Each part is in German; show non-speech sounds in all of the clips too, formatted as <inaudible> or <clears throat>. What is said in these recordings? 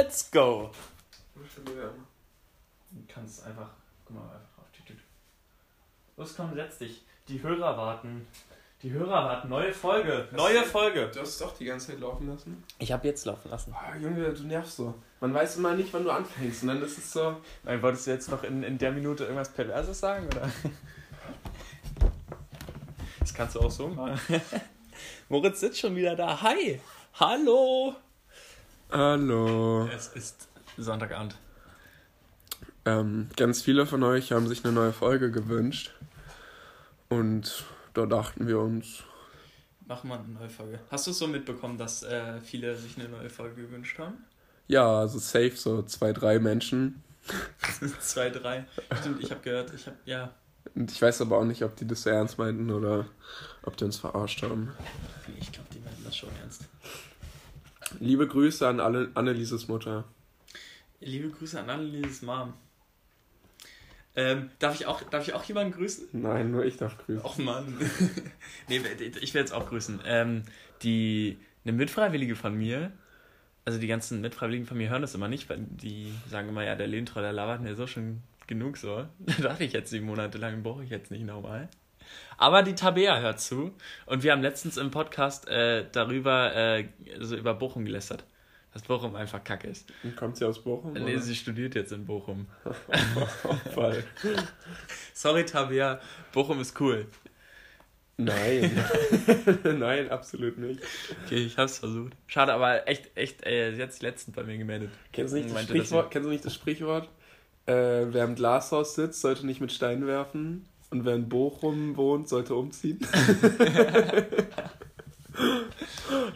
Let's go! Du kannst einfach, guck mal, einfach auf die Tüte. Los, komm, setz dich. Die Hörer warten. Die Hörer warten. Neue Folge. Neue Folge. Du hast es doch die ganze Zeit laufen lassen. Ich habe jetzt laufen lassen. Ah, Junge, du nervst so. Man weiß immer nicht, wann du anfängst. Und dann ist es so. Nein, wolltest du jetzt noch in, in der Minute irgendwas Perverses sagen, oder? Das kannst du auch so machen. <laughs> <laughs> Moritz sitzt schon wieder da. Hi! Hallo! Hallo. Es ist Sonntagabend. Ähm, ganz viele von euch haben sich eine neue Folge gewünscht. Und da dachten wir uns, Mach mal eine neue Folge. Hast du es so mitbekommen, dass äh, viele sich eine neue Folge gewünscht haben? ja, also safe so zwei, drei Menschen. <laughs> Zwei, drei. Stimmt, ich habe gehört, ich habe, ja. Und ich weiß aber auch nicht, ob die das so ernst meinten oder ob die uns verarscht haben. Ich glaube, die meinen das schon ernst. Liebe Grüße an alle, Annelieses Mutter. Liebe Grüße an Annelieses Mom. Ähm, darf, ich auch, darf ich auch jemanden grüßen? Nein, nur ich darf grüßen. Och Mann. <laughs> nee, ich werde jetzt auch grüßen. Ähm, die, eine Mitfreiwillige von mir, also die ganzen Mitfreiwilligen von mir hören das immer nicht, weil die sagen immer, ja, der Lehntreu, der labert mir so schon genug so. Da <laughs> dachte ich jetzt sieben Monate lang, brauche ich jetzt nicht nochmal. Aber die Tabea hört zu und wir haben letztens im Podcast äh, darüber, äh, so über Bochum gelästert. Dass Bochum einfach kacke ist. Und kommt sie aus Bochum? Nee, sie studiert jetzt in Bochum. <laughs> Fall. Sorry, Tabea, Bochum ist cool. Nein. <laughs> Nein, absolut nicht. Okay, ich hab's versucht. Schade, aber echt, echt, äh, sie hat sich letztens bei mir gemeldet. Kennst du nicht das Sprichwort? dass Kennst du nicht das Sprichwort? Äh, wer im Glashaus sitzt, sollte nicht mit Steinen werfen. Und wer in Bochum wohnt, sollte umziehen. <laughs>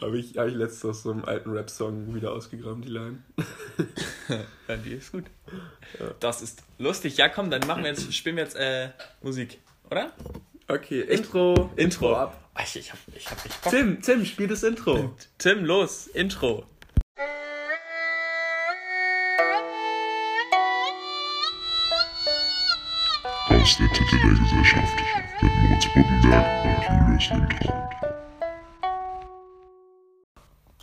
Habe ich, hab ich letztens aus so einem alten Rap-Song wieder ausgegraben, die Line. <laughs> Ja, die ist gut. Das ist lustig. Ja, komm, dann machen wir jetzt, spielen wir jetzt äh, Musik, oder? Okay, Intro. Intro. ab. Oh, ich, ich hab, ich hab nicht Bock. Tim, Tim, spiel das Intro. Tim, los, Intro. Aus der Titel der Gesellschaft mit Moritz Buddenberg und Julius Lindner.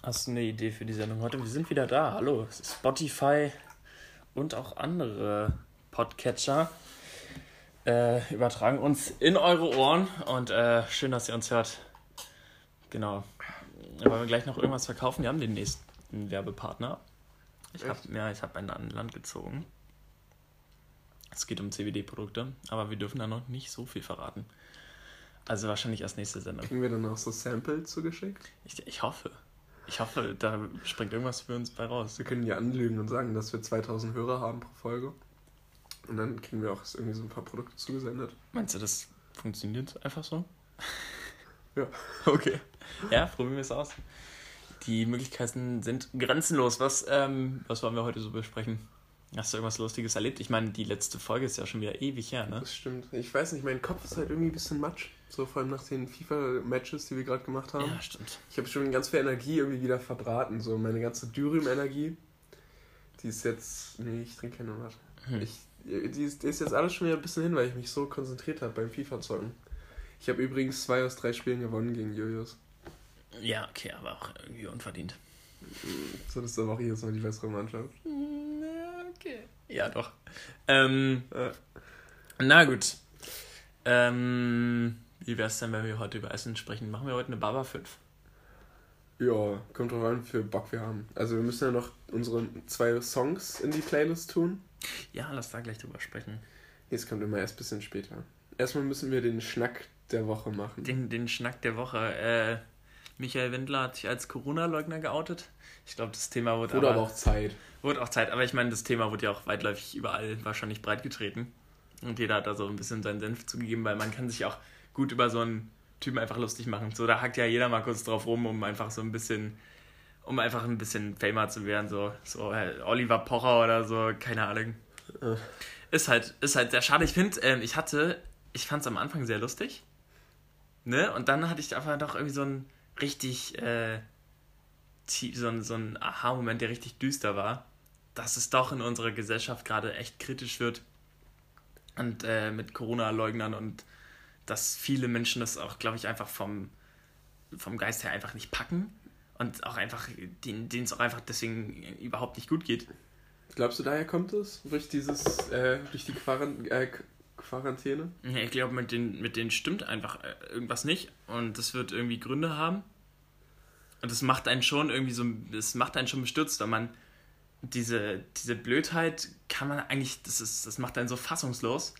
Hast du eine Idee für die Sendung heute? Wir sind wieder da. Hallo, es ist Spotify und auch andere Podcatcher äh, übertragen uns in eure Ohren und äh, schön, dass ihr uns hört. Genau. Wollen wir gleich noch irgendwas verkaufen? Wir haben den nächsten Werbepartner. Ich habe ja, ich hab ein an Land gezogen. Es geht um CBD-Produkte, aber wir dürfen da noch nicht so viel verraten. Also wahrscheinlich erst nächste Sendung. Kriegen wir dann auch so Samples zugeschickt? Ich, ich hoffe. Ich hoffe, da springt irgendwas für uns bei raus. Wir können ja anlügen und sagen, dass wir 2000 Hörer haben pro Folge. Und dann kriegen wir auch irgendwie so ein paar Produkte zugesendet. Meinst du, das funktioniert einfach so? <laughs> Ja. Okay. Ja, probieren wir es aus. Die Möglichkeiten sind grenzenlos. Was, ähm, was wollen wir heute so besprechen? Hast du irgendwas Lustiges erlebt? Ich meine, die letzte Folge ist ja schon wieder ewig her, ne? Das stimmt. Ich weiß nicht, mein Kopf ist halt irgendwie ein bisschen matsch. So vor allem nach den FIFA-Matches, die wir gerade gemacht haben. Ja, stimmt. Ich habe schon ganz viel Energie irgendwie wieder verbraten. So meine ganze Dürüm-Energie. Die ist jetzt. Nee, ich trinke keine Wasser. Hm. Ich, die, ist, die ist jetzt alles schon wieder ein bisschen hin, weil ich mich so konzentriert habe beim FIFA-Zocken. Ich habe übrigens zwei aus drei Spielen gewonnen gegen Julius. Ja, okay, aber auch irgendwie unverdient. So, das ist aber auch jetzt mal die bessere Mannschaft. Ja, okay. Ja, doch. Ähm, Äh, na gut. Ähm, wie wär's denn, wenn wir heute über Essen sprechen? Machen wir heute eine Baba 5? ja, kommt drauf an, wie viel Bock wir haben. Also, wir müssen ja noch unsere zwei Songs in die Playlist tun. Ja, lass da gleich drüber sprechen. Jetzt kommt immer erst ein bisschen später. Erstmal müssen wir den Schnack der Woche machen. Den, den Schnack der Woche. Äh, Michael Wendler hat sich als Corona-Leugner geoutet. Ich glaube, das Thema wurde, Oder aber, aber auch Zeit. wurde auch Zeit. Aber ich meine, das Thema wurde ja auch weitläufig überall wahrscheinlich breitgetreten. Und jeder hat da so ein bisschen seinen Senf zugegeben, weil man kann sich auch gut über so einen Typen einfach lustig machen. So, da hackt ja jeder mal kurz drauf rum, um einfach so ein bisschen, um einfach ein bisschen famer zu werden. So, so äh, Oliver Pocher oder so, keine Ahnung. Äh. Ist halt, ist halt sehr schade. Ich finde, ähm, ich hatte, ich fand es am Anfang sehr lustig. Ne? Und dann hatte ich einfach doch irgendwie so einen richtig, äh, so ein, so ein Aha-Moment, der richtig düster war. Dass es doch in unserer Gesellschaft gerade echt kritisch wird. Und äh, mit Corona-Leugnern und dass viele Menschen das auch, glaube ich, einfach vom, vom Geist her einfach nicht packen. und auch einfach, denen es auch einfach deswegen überhaupt nicht gut geht. Glaubst du, daher kommt es? Durch dieses, äh, durch die Quarant äh, Quarantäne? Ich glaube, mit denen, mit denen stimmt einfach äh, irgendwas nicht und das wird irgendwie Gründe haben. Und das macht einen schon irgendwie so, das macht einen schon bestürzt, weil man diese, diese Blödheit kann man eigentlich, das ist, das macht einen so fassungslos.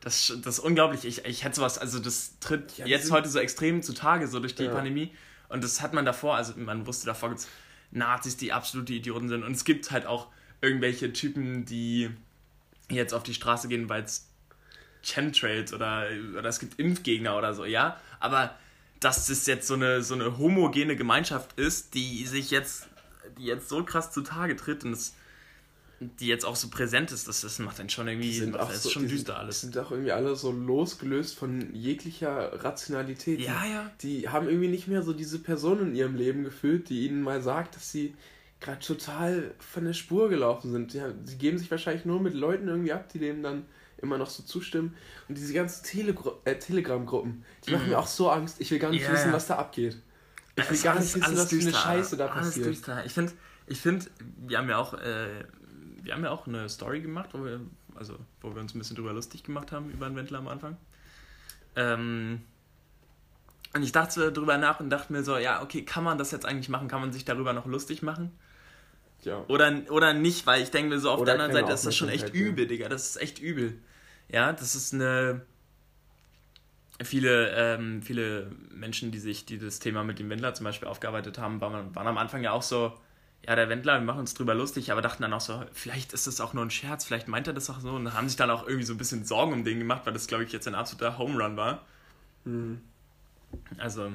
Das, das ist unglaublich. Ich, ich hätte sowas, also das tritt Ja, jetzt heute so extrem zutage, so durch die Ja. Pandemie. Und das hat man davor, also man wusste davor, gibt es Nazis, die absolute Idioten sind. Und es gibt halt auch irgendwelche Typen, die jetzt auf die Straße gehen, weil es Chemtrails oder, oder es gibt Impfgegner oder so, ja. Aber dass das jetzt so eine, so eine homogene Gemeinschaft ist, die sich jetzt, die jetzt so krass zutage tritt und das, die jetzt auch so präsent ist, das, das macht dann schon irgendwie, das ist schon die düster sind, alles. Die sind auch irgendwie alle so losgelöst von jeglicher Rationalität. Ja, die, ja. Die haben irgendwie nicht mehr so diese Person in ihrem Leben gefühlt, die ihnen mal sagt, dass sie gerade total von der Spur gelaufen sind. Ja, sie geben sich wahrscheinlich nur mit Leuten irgendwie ab, die denen dann immer noch so zustimmen. Und diese ganzen Telegru äh, Telegram-Gruppen, die machen mir auch so Angst. Ich will gar nicht Mhm. Ja, wissen, was da abgeht. Ich will gar alles- nicht wissen, was für eine Scheiße da alles passiert. düster. Ich finde, ich find, wir haben ja auch, äh, wir haben ja auch eine Story gemacht, wo wir, also, wo wir uns ein bisschen drüber lustig gemacht haben über den Wendler am Anfang. Ähm, und ich dachte drüber nach und dachte mir so, ja, okay, kann man das jetzt eigentlich machen? Kann man sich darüber noch lustig machen? Ja. Oder, oder nicht, weil ich denke mir so, auf Oder der anderen Seite ist das schon echt übel, Digga. Das ist echt übel. Ja, das ist eine. Viele, ähm, viele Menschen, die sich, die das Thema mit dem Wendler zum Beispiel aufgearbeitet haben, waren, waren am Anfang ja auch so, ja, der Wendler, wir machen uns drüber lustig, aber dachten dann auch so, vielleicht ist das auch nur ein Scherz, vielleicht meint er das auch so und haben sich dann auch irgendwie so ein bisschen Sorgen um den gemacht, weil das, glaube ich, jetzt ein absoluter Home Run war. Hm. Also,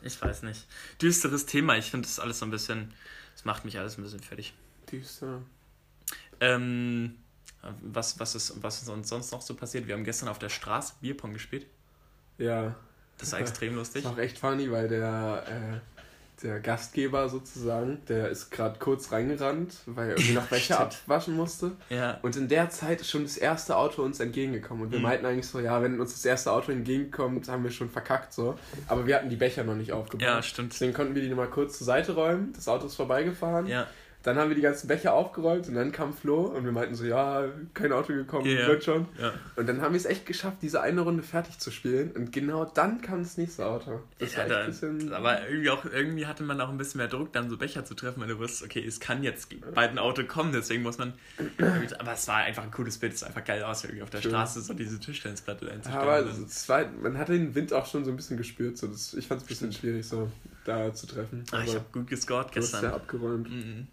ich weiß nicht. Düsteres Thema, ich finde das alles so ein bisschen, das macht mich alles ein bisschen fertig. Düster. Ähm, was, was, ist, was ist uns sonst noch so passiert? Wir haben gestern auf der Straße Bierpong gespielt. Ja. Das war extrem <laughs> Das lustig. ist auch echt funny, weil der, äh, der Gastgeber sozusagen, der ist gerade kurz reingerannt, weil er irgendwie noch <laughs> Becher Stimmt. abwaschen musste. Ja, Und in der Zeit ist schon das erste Auto uns entgegengekommen. Und wir Mhm. meinten eigentlich so, ja, wenn uns das erste Auto entgegenkommt, haben wir schon verkackt so. Aber wir hatten die Becher noch nicht aufgebaut. ja, stimmt. Deswegen konnten wir die nochmal kurz zur Seite räumen. Das Auto ist vorbeigefahren. Ja, Dann haben wir die ganzen Becher aufgeräumt und dann kam Flo und wir meinten so, ja, kein Auto gekommen, Ja. wird schon. ja. Und dann haben wir es echt geschafft, diese eine Runde fertig zu spielen. Und genau dann kam das nächste Auto. Das ja war echt ein bisschen. aber irgendwie, auch, irgendwie hatte man auch ein bisschen mehr Druck, dann so Becher zu treffen, weil du wusstest, okay, es kann jetzt bald ein Auto kommen, deswegen muss man. <clears throat> Aber es war einfach ein cooles Bild, es sah einfach geil aus, irgendwie auf der Schön. Straße so diese Tischtennisplatte einzustellen. aber es war, man hatte den Wind auch schon so ein bisschen gespürt. So. Das, ich fand es ein bisschen schwierig, so da zu treffen. ah, ich habe gut gescored du hast gestern. ja abgeräumt. Mhm.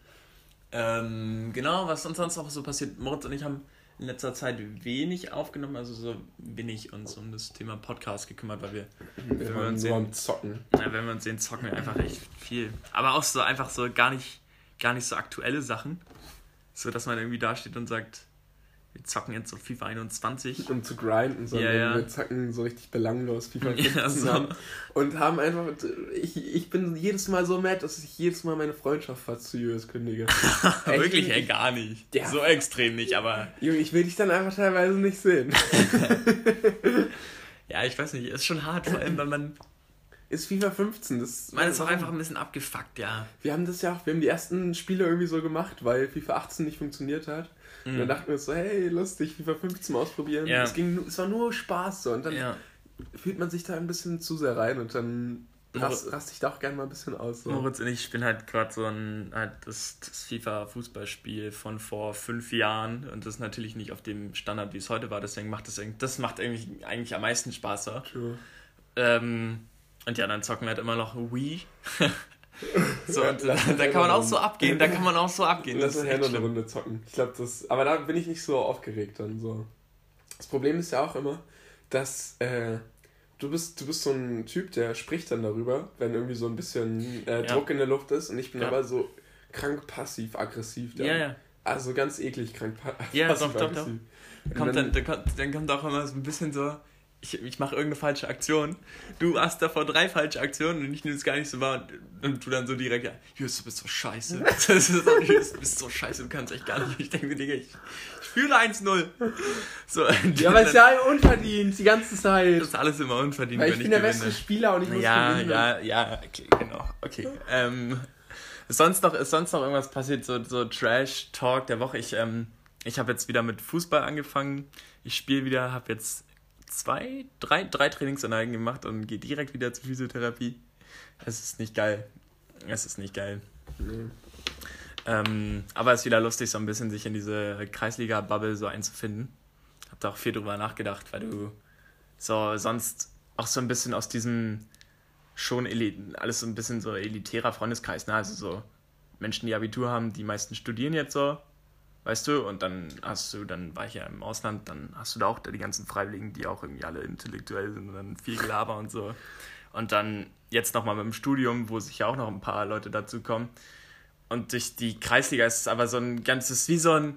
Ähm, genau, was uns sonst noch so passiert, Moritz und ich haben in letzter Zeit wenig aufgenommen, also so wenig uns um das Thema Podcast gekümmert, weil wir, Wir wir waren uns sehen- Zocken. na, wenn wir uns sehen, zocken wir einfach echt viel. Aber auch so einfach so gar nicht, gar nicht so aktuelle Sachen, so dass man irgendwie da steht und sagt, wir zocken jetzt so FIFA 21. Um zu grinden, sondern Ja, ja. wir zacken so richtig belanglos FIFA <laughs> Ja, 15 so. an. Und haben einfach. Ich, ich bin jedes Mal so mad, dass ich jedes Mal meine Freundschaft fast zu US kündige. <laughs> Wirklich, ey, gar nicht. Ja. So extrem nicht, aber Junge, ich will dich dann einfach teilweise nicht sehen. <laughs> ja, ich weiß nicht, ist schon hart, vor allem, weil man, Ist FIFA 15. Das man ist auch einfach ein bisschen abgefuckt, ja. Wir haben das ja auch, wir haben die ersten Spiele irgendwie so gemacht, weil FIFA 18 nicht funktioniert hat. Und dann dachten wir so, hey, lustig, FIFA 15 mal ausprobieren. Ja. Es, ging, es war nur Spaß so. Und dann Ja. fühlt man sich da ein bisschen zu sehr rein und dann rast, rast ich da auch gerne mal ein bisschen aus. So. Moritz und ich spielen halt gerade so ein halt das, das FIFA-Fußballspiel von vor fünf Jahren und das ist natürlich nicht auf dem Standard, wie es heute war, deswegen macht das, das macht irgendwie eigentlich am meisten Spaß. So. True. Ähm, und ja, dann zocken wir halt immer noch Wii. <laughs> so, und da, da kann man auch so abgehen, da kann man auch so abgehen. Lass ja echt noch eine. Runde zocken. Ich glaube, das. Aber da bin ich nicht so aufgeregt dann so. Das Problem ist ja auch immer, dass äh, du bist, du bist so ein Typ, der spricht dann darüber, wenn irgendwie so ein bisschen äh, Ja. Druck in der Luft ist und ich bin Ja. aber so krank passiv-aggressiv. dann. Ja, ja. Also ganz eklig krank pa Ja, <laughs> doch, doch. Da kommt dann, da kommt, dann kommt auch immer so ein bisschen so, ich, ich mache irgendeine falsche Aktion. Du hast davor drei falsche Aktionen und ich nehme es gar nicht so wahr. Und du dann so direkt, ja, Jus, du bist so scheiße. <laughs> Jus, du bist so scheiße, du kannst echt gar nicht. Ich denke mir, Digga, ich, ich fühle 1-0. So, Ja, aber es ist ja unverdient, die ganze Zeit. das ist alles immer unverdient, Weil ich wenn bin ich der gewinne. beste Spieler und ich muss Ja, gewinnen. ja, ja, okay, genau. Okay. Ähm, ist sonst noch, ist sonst noch irgendwas passiert? So, so Trash-Talk der Woche. Ich, ähm, ich habe jetzt wieder mit Fußball angefangen. Ich spiele wieder, habe jetzt zwei, drei, drei Trainingseinheiten gemacht und gehe direkt wieder zur Physiotherapie. Es ist nicht geil. Es ist nicht geil. Nee. Ähm, aber es ist wieder lustig, so ein bisschen sich in diese Kreisliga-Bubble so einzufinden. Hab da auch viel drüber nachgedacht, weil du so sonst auch so ein bisschen aus diesem schon Eli alles so ein bisschen so elitärer Freundeskreis, ne? Also so Menschen, die Abitur haben, die meisten studieren jetzt so, weißt du, und dann hast du, dann war ich ja im Ausland, dann hast du da auch die ganzen Freiwilligen, die auch irgendwie alle intellektuell sind und dann viel Gelaber und so. Und dann jetzt nochmal mit dem Studium, wo sich ja auch noch ein paar Leute dazu kommen. Und durch die Kreisliga ist es aber so ein ganzes, wie so ein,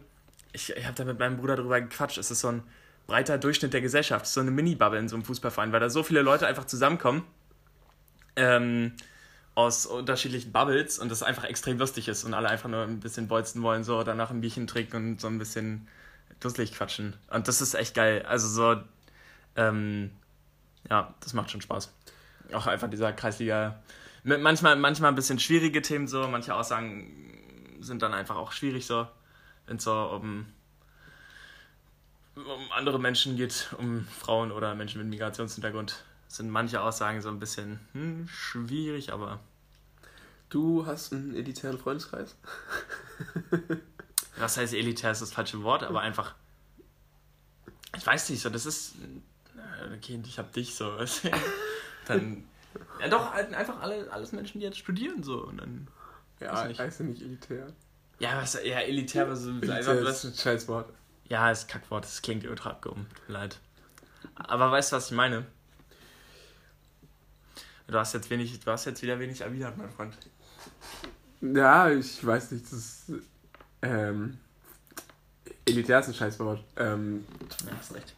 ich, ich habe da mit meinem Bruder drüber gequatscht, es ist so ein breiter Durchschnitt der Gesellschaft, so eine Mini-Bubble in so einem Fußballverein, weil da so viele Leute einfach zusammenkommen ähm, aus unterschiedlichen Bubbles und das einfach extrem lustig ist und alle einfach nur ein bisschen bolzen wollen, so danach ein Bierchen trinken und so ein bisschen dusselig quatschen. Und das ist echt geil. Also so, ähm, ja, das macht schon Spaß. Auch einfach dieser Kreisliga. Manchmal, manchmal ein bisschen schwierige Themen so, manche Aussagen sind dann einfach auch schwierig so, wenn es so um, um andere Menschen geht, um Frauen oder Menschen mit Migrationshintergrund, sind manche Aussagen so ein bisschen hm, schwierig, aber Du hast einen elitären Freundeskreis? <laughs> was heißt elitär ist das falsche Wort, aber einfach, ich weiß nicht, so, das ist, Kind, ich hab dich so, <laughs> dann, ja doch, halt einfach alle, alles Menschen, die jetzt studieren so und dann, Ja, Weiß nicht. heißt ja nicht elitär. ja, was, ja, elitär, einfach, Elitär was, ist ein Scheißwort. Ja, ist ein Kackwort, das klingt ultra abgehoben. Leid. Aber weißt du, was ich meine? Du hast jetzt wenig, du hast jetzt wieder wenig erwidert, mein Freund. Ja, ich weiß nicht, das ist, ähm, elitär ist ein Scheißwort. Ähm, Ja, hast recht.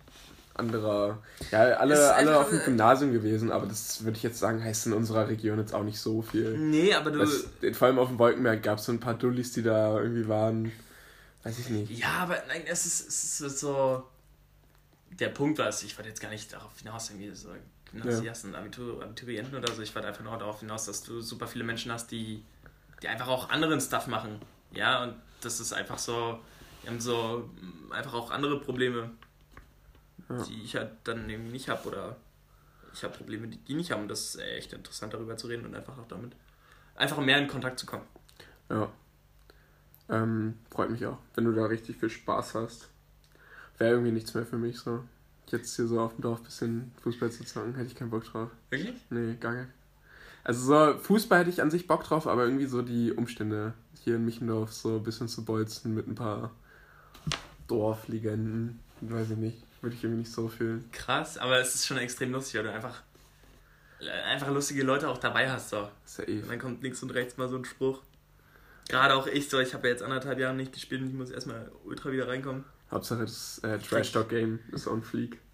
anderer, ja, ist alle, alle auf dem Gymnasium gewesen, aber das würde ich jetzt sagen, heißt in unserer Region jetzt auch nicht so viel. Nee, aber du. Das, vor allem auf dem Wolkenberg gab es so ein paar Dullis, die da irgendwie waren. Weiß ich nicht. Ja, aber nein, es ist, es ist so. Der Punkt war es, ich wollte jetzt gar nicht darauf hinaus, irgendwie so Gymnasiasten, Abitur, Abiturienten oder so. Ich wollte einfach nur darauf hinaus, dass du super viele Menschen hast, die, die einfach auch anderen Stuff machen. Ja, und das ist einfach so, die haben so einfach auch andere Probleme, Ja. die ich halt dann eben nicht habe. Oder ich habe Probleme, die die nicht haben. Und das ist echt interessant, darüber zu reden und einfach auch damit einfach mehr in Kontakt zu kommen. Ja. Ähm, freut mich auch, wenn du da richtig viel Spaß hast. Wäre irgendwie nichts mehr für mich so. Jetzt hier so auf dem Dorf bisschen Fußball zu zocken, hätte ich keinen Bock drauf. Wirklich? Nee, gar nicht. Also so, Fußball hätte ich an sich Bock drauf, aber irgendwie so die Umstände hier in Michendorf so ein bisschen zu bolzen mit ein paar Dorflegenden, weiß ich nicht, würde ich irgendwie nicht so fühlen. Krass, aber es ist schon extrem lustig, weil du einfach, einfach lustige Leute auch dabei hast. So. ist ja eh. Und dann kommt links und rechts mal so ein Spruch. Gerade auch ich, so, ich habe ja jetzt anderthalb Jahre nicht gespielt und ich muss erstmal ultra wieder reinkommen. Hauptsache das äh, Trash Talk Game ist on fleek. <laughs>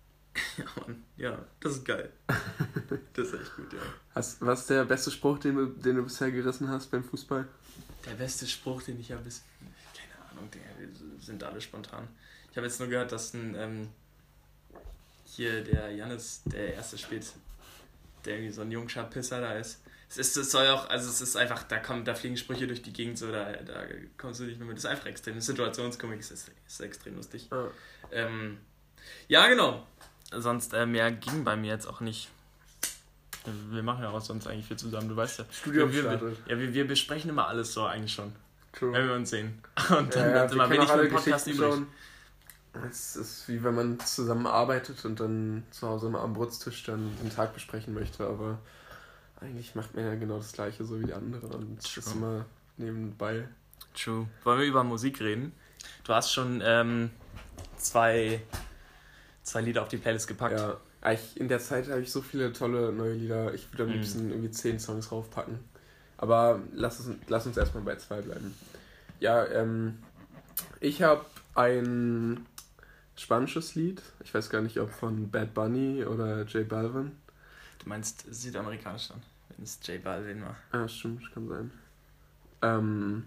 Ja, Mann. Ja, das ist geil. <laughs> Das ist echt gut, ja. Hast, was ist der beste Spruch, den, du- den du bisher gerissen hast beim Fußball? Der beste Spruch, den ich ja bis. Keine Ahnung, die sind alle spontan. Ich habe jetzt nur gehört, dass ein. Ähm, hier der Jannis, der erste spielt, der irgendwie so ein jungscher Pisser da ist. Es ist, es soll auch, also es ist einfach, da kommen, da fliegen Sprüche durch die Gegend, so, da, da kommst du nicht mehr mit. Das ist einfach extrem. Situationskomik ist, ist extrem lustig. Ah. Ähm, ja, genau. Sonst äh, mehr ging bei mir jetzt auch nicht. Wir machen ja auch sonst eigentlich viel zusammen, du weißt ja. Studium wir, wir, ja, wir, wir besprechen immer alles so eigentlich schon, True. wenn wir uns sehen. <laughs> Und dann Ja, ja, immer wenig den Podcast Geschichten übrig. schon. Es ist wie wenn man zusammen arbeitet und dann zu Hause mal am Brotstisch dann den Tag besprechen möchte, aber eigentlich macht man ja genau das gleiche so wie die andere und es ist True. immer nebenbei. True. Wollen wir über Musik reden? Du hast schon ähm, zwei, zwei Lieder auf die Playlist gepackt. Ja, eigentlich in der Zeit habe ich so viele tolle neue Lieder. Ich würde am Mhm. liebsten irgendwie zehn Songs raufpacken. Aber lass, es, lass uns erstmal bei zwei bleiben. Ja, ähm, ich habe ein spanisches Lied. Ich weiß gar nicht, ob von Bad Bunny oder J Balvin. Du meinst südamerikanisch dann, wenn es J Balvin war. Ah, stimmt, kann sein. Ähm,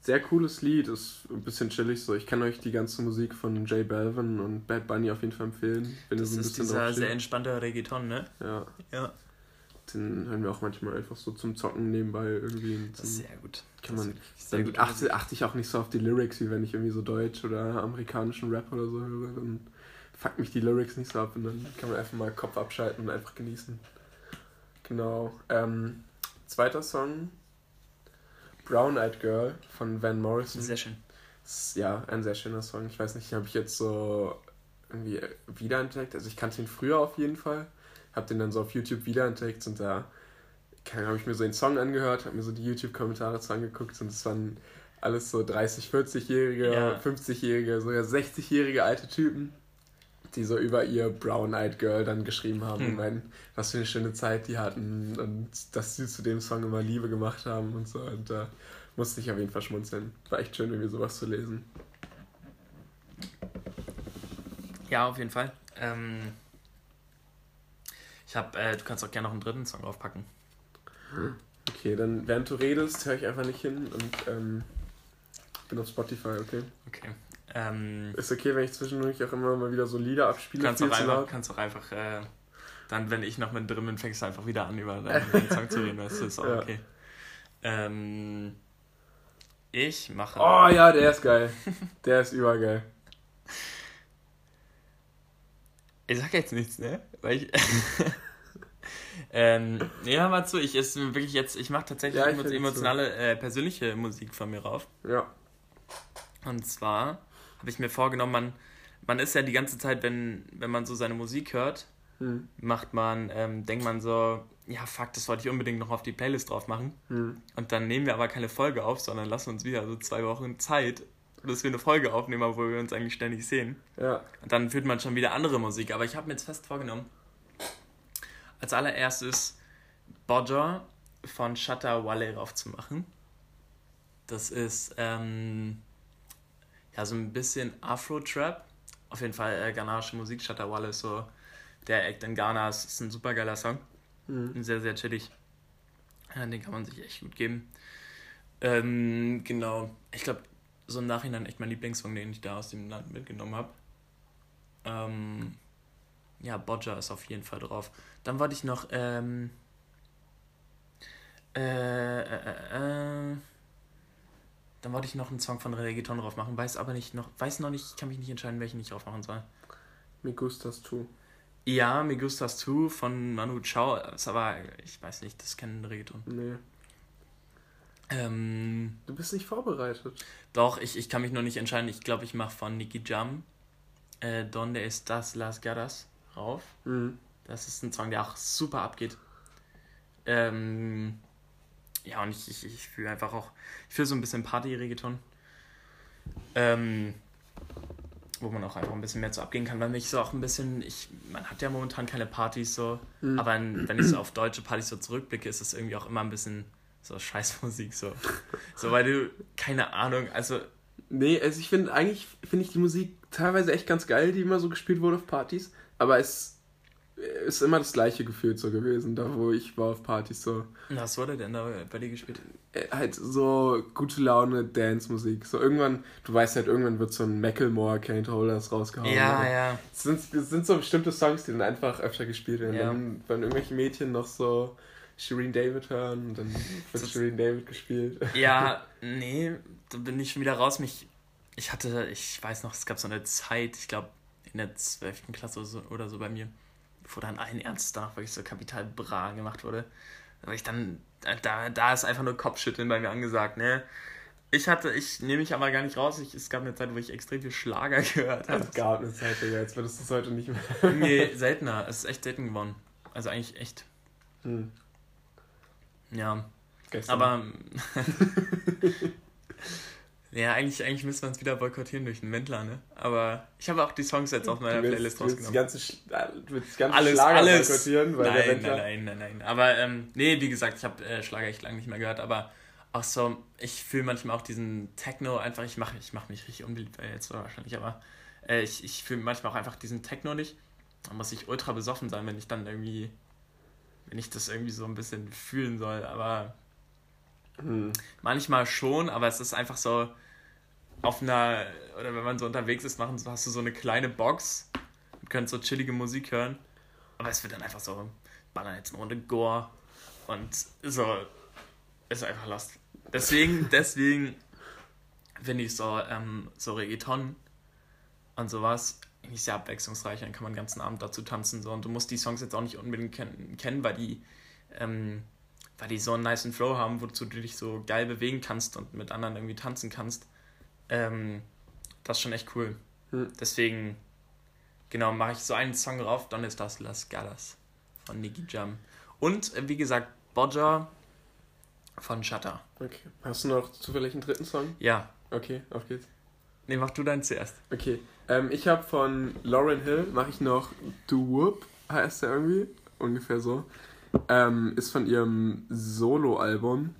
sehr cooles Lied, ist ein bisschen chillig so. Ich kann euch die ganze Musik von J Balvin und Bad Bunny auf jeden Fall empfehlen. Wenn Das ihr so ein ist bisschen dieser sehr steht. entspannte Reggaeton, ne? Ja, Ja. den hören wir auch manchmal einfach so zum Zocken nebenbei irgendwie. Das ist sehr gut. kann Das man, sehr dann gut. achte, achte ich auch nicht so auf die Lyrics, wie wenn ich irgendwie so Deutsch oder amerikanischen Rap oder so höre. Dann fuckt mich die Lyrics nicht so ab und dann kann man einfach mal Kopf abschalten und einfach genießen. Genau. Ähm, zweiter Song. Brown Eyed Girl von Van Morrison. Sehr schön. Ja, ein sehr schöner Song. Ich weiß nicht, den habe ich jetzt so irgendwie wiederentdeckt. Also ich kannte ihn früher auf jeden Fall. Habe den dann so auf YouTube wiederentdeckt und da habe ich mir so den Song angehört, habe mir so die YouTube-Kommentare zu angeguckt und es waren alles so 30, 40-jährige, Ja. 50-jährige, sogar 60-jährige alte Typen, die so über ihr Brown-Eyed Girl dann geschrieben haben Hm. und meinen, was für eine schöne Zeit die hatten und dass sie zu dem Song immer Liebe gemacht haben und so. Und da musste ich auf jeden Fall schmunzeln. War echt schön, irgendwie sowas zu lesen. Ja, auf jeden Fall. Ähm, ich habe, äh, du kannst auch gerne noch einen dritten Song draufpacken. Okay, dann während du redest, höre ich einfach nicht hin und ähm, bin auf Spotify, okay? Okay. Ähm, Ist okay, wenn ich zwischendurch auch immer mal wieder so Lieder abspiele, kannst, auch einfach, kannst auch einfach, äh, dann, wenn ich noch mit drin bin, fängst du einfach wieder an, über <laughs> deinen Song zu reden, weißt du, ist auch Ja. okay. Ähm, ich mache. Oh ja, der ist geil. Der ist übergeil. Ich sag jetzt nichts, ne? Weil ich. <laughs> ähm, hör mal zu, ich ist wirklich jetzt, ich mache tatsächlich Ja, ich emotionale, äh, persönliche Musik von mir rauf. Ja. Und zwar habe ich mir vorgenommen, man, man ist ja die ganze Zeit, wenn, wenn man so seine Musik hört, Hm. macht man, ähm, denkt man so, ja fuck, das wollte ich unbedingt noch auf die Playlist drauf machen. Hm. Und dann nehmen wir aber keine Folge auf, sondern lassen uns wieder so zwei Wochen Zeit, dass wir eine Folge aufnehmen, obwohl wir uns eigentlich ständig sehen. Ja. Und dann führt man schon wieder andere Musik. Aber ich habe mir jetzt fest vorgenommen, als allererstes Bodger von Shatta Wale raufzumachen. Das ist ähm, ja so ein bisschen Afro-Trap. Auf jeden Fall äh, ghanaische Musik. Shatta Wale ist so der Act in Ghana. Es ist ein super geiler Song. Hm. Sehr, sehr chillig. Ja, den kann man sich echt gut geben. Ähm, genau. Ich glaube, so im Nachhinein echt mein Lieblingssong, den ich da aus dem Land mitgenommen habe. Ähm, ja, Bodger ist auf jeden Fall drauf. Dann wollte ich noch, ähm, äh, äh, äh, äh, dann wollte ich noch einen Song von Reggaeton drauf machen, weiß aber nicht noch, weiß noch nicht, kann mich nicht entscheiden, welchen ich drauf machen soll. Me gustas tu. Ja, Me Gustas 2 von Manu Chao, ist aber, ich weiß nicht, das kennen Reggaeton. Nee. Ähm, Du bist nicht vorbereitet. doch, ich, ich kann mich noch nicht entscheiden. Ich glaube, ich mache von Nicky Jam äh, Donde estas las garas rauf. Hm. Das ist ein Song, der auch super abgeht. Ähm, ja, und ich, ich, ich fühle einfach auch, ich fühle so ein bisschen Party-Reggaeton. Ähm, wo man auch einfach ein bisschen mehr zu abgehen kann, weil mich so auch ein bisschen, ich, man hat ja momentan keine Partys so, Hm. aber in, wenn ich so auf deutsche Partys so zurückblicke, ist es irgendwie auch immer ein bisschen so Scheißmusik so. So, weil du, keine Ahnung, also Nee, also ich finde eigentlich finde ich die Musik teilweise echt ganz geil, die immer so gespielt wurde auf Partys, aber es ist immer das gleiche Gefühl so gewesen, da wo ich war auf Partys so. was wurde denn da bei dir gespielt? Äh, halt so gute Laune Dance-Musik. So irgendwann, du weißt halt, irgendwann wird so ein Macklemore Can't Hold Us rausgehauen. Ja, oder? ja. Es sind, es sind so bestimmte Songs, die dann einfach öfter gespielt werden. Ja. Dann werden irgendwelche Mädchen noch so Shireen David hören und dann wird Shireen David gespielt. Ja, <laughs> nee, da bin ich schon wieder raus. Mich, ich hatte, ich weiß noch, es gab so eine Zeit, ich glaube in der 12. Klasse oder so, oder so bei mir, wo dann allen Ernstes danach wirklich so Kapital Bra gemacht wurde. Aber ich dann, da, da ist einfach nur Kopfschütteln bei mir angesagt, ne? Ich hatte, ich nehme mich aber gar nicht raus. Ich, es gab eine Zeit, wo ich extrem viel Schlager <laughs> gehört habe. Es gab eine Zeit, Digga, jetzt würdest du es heute nicht mehr. Nee, seltener. Es ist echt selten geworden. Also eigentlich echt. Hm. Ja. Gestern. Aber. <laughs> <laughs> ja, eigentlich, eigentlich müssen wir uns wieder boykottieren durch den Wendler, ne? Aber ich habe auch die Songs jetzt auf meiner willst, Playlist du willst rausgenommen. ganze, äh, du willst ganze Alles, Schlager alles. boykottieren, weil der Nein, Wendler... nein, nein, nein, nein. Aber, ähm, nee, wie gesagt, ich habe äh, Schlager echt lange nicht mehr gehört, aber auch so, ich fühle manchmal auch diesen Techno einfach, ich mache ich mach mich richtig unbeliebt äh, jetzt wahrscheinlich, aber Äh, ich ich fühle manchmal auch einfach diesen Techno nicht. Da muss ich ultra besoffen sein, wenn ich dann irgendwie, wenn ich das irgendwie so ein bisschen fühlen soll. Aber Hm. manchmal schon, aber es ist einfach so auf einer, oder wenn man so unterwegs ist, machen, so- hast du so eine kleine Box und könnt so chillige Musik hören. Aber es wird dann einfach so, ballern jetzt eine Runde Gore und so, ist einfach lost. Deswegen, <laughs> deswegen finde ich so, ähm, so Reggaeton und sowas eigentlich sehr abwechslungsreich. Dann kann man den ganzen Abend dazu tanzen. So. Und du musst die Songs jetzt auch nicht unbedingt ken kennen, weil die, ähm, weil die so einen nice Flow haben, wozu du dich so geil bewegen kannst und mit anderen irgendwie tanzen kannst. Ähm, das ist schon echt cool. Hm. Deswegen, genau, mache ich so einen Song drauf, dann ist das Las Galas von Nicky Jam. Und, äh, wie gesagt, Bodger von Shutter. Okay. Hast du noch zufällig einen dritten Song? Ja, Okay, auf geht's. nee, mach du deinen zuerst. Okay. Ähm, ich habe von Lauren Hill, mache ich noch Do Whoop, heißt der irgendwie. Ungefähr so. Ähm, ist von ihrem Solo-Album.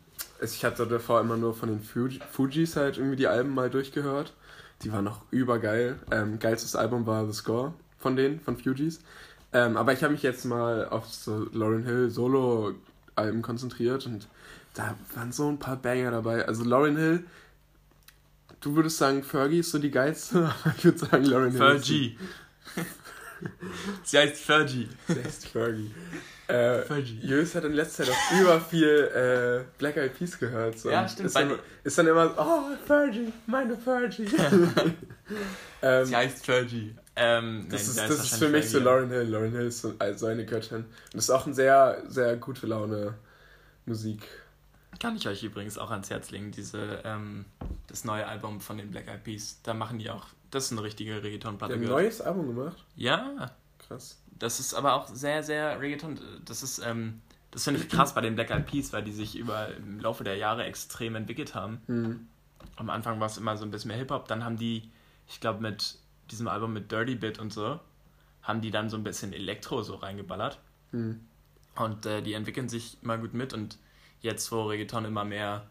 Ich hatte davor immer nur von den Fuji, Fujis halt irgendwie die Alben mal durchgehört. Die waren noch übergeil. Ähm, geilstes Album war The Score von denen, von Fujis. Ähm, aber ich habe mich jetzt mal auf so Lauren Hill Solo-Alben konzentriert und da waren so ein paar Banger dabei. Also Lauren Hill, du würdest sagen, Fergie ist so die geilste, <laughs> aber ich würde sagen, Lauren Hill. ist die- Fergie. <laughs> Sie heißt Fergie. Sie heißt Fergie. Äh, Fergie. Jös hat in letzter Zeit auch über viel äh, Black Eyed Peas gehört. So. Ja, stimmt, Ist dann, ist dann immer so, oh, Fergie, meine Fergie. <laughs> ähm, Sie heißt Fergie. Ähm, das nein, ist, das ist für mich so Fergie. Lauren Hill. Lauren Hill ist so, also eine Göttin. Und das ist auch ein sehr, sehr gute Laune Musik. Kann ich euch übrigens auch ans Herz legen, diese, ähm, das neue Album von den Black Eyed Peas. Da machen die auch, das ist eine richtige Reggaeton-Platte. hat ein gehört. neues Album gemacht. Ja, Krass. das ist aber auch sehr, sehr Reggaeton. Das ist, ähm, das finde ich krass bei den Black Eyed Peas, weil die sich über im Laufe der Jahre extrem entwickelt haben. Hm. Am Anfang war es immer so ein bisschen mehr Hip-Hop, dann haben die, ich glaube, mit diesem Album mit Dirty Bit und so, haben die dann so ein bisschen Elektro so reingeballert. Hm. Und äh, die entwickeln sich immer gut mit und jetzt, wo Reggaeton immer mehr,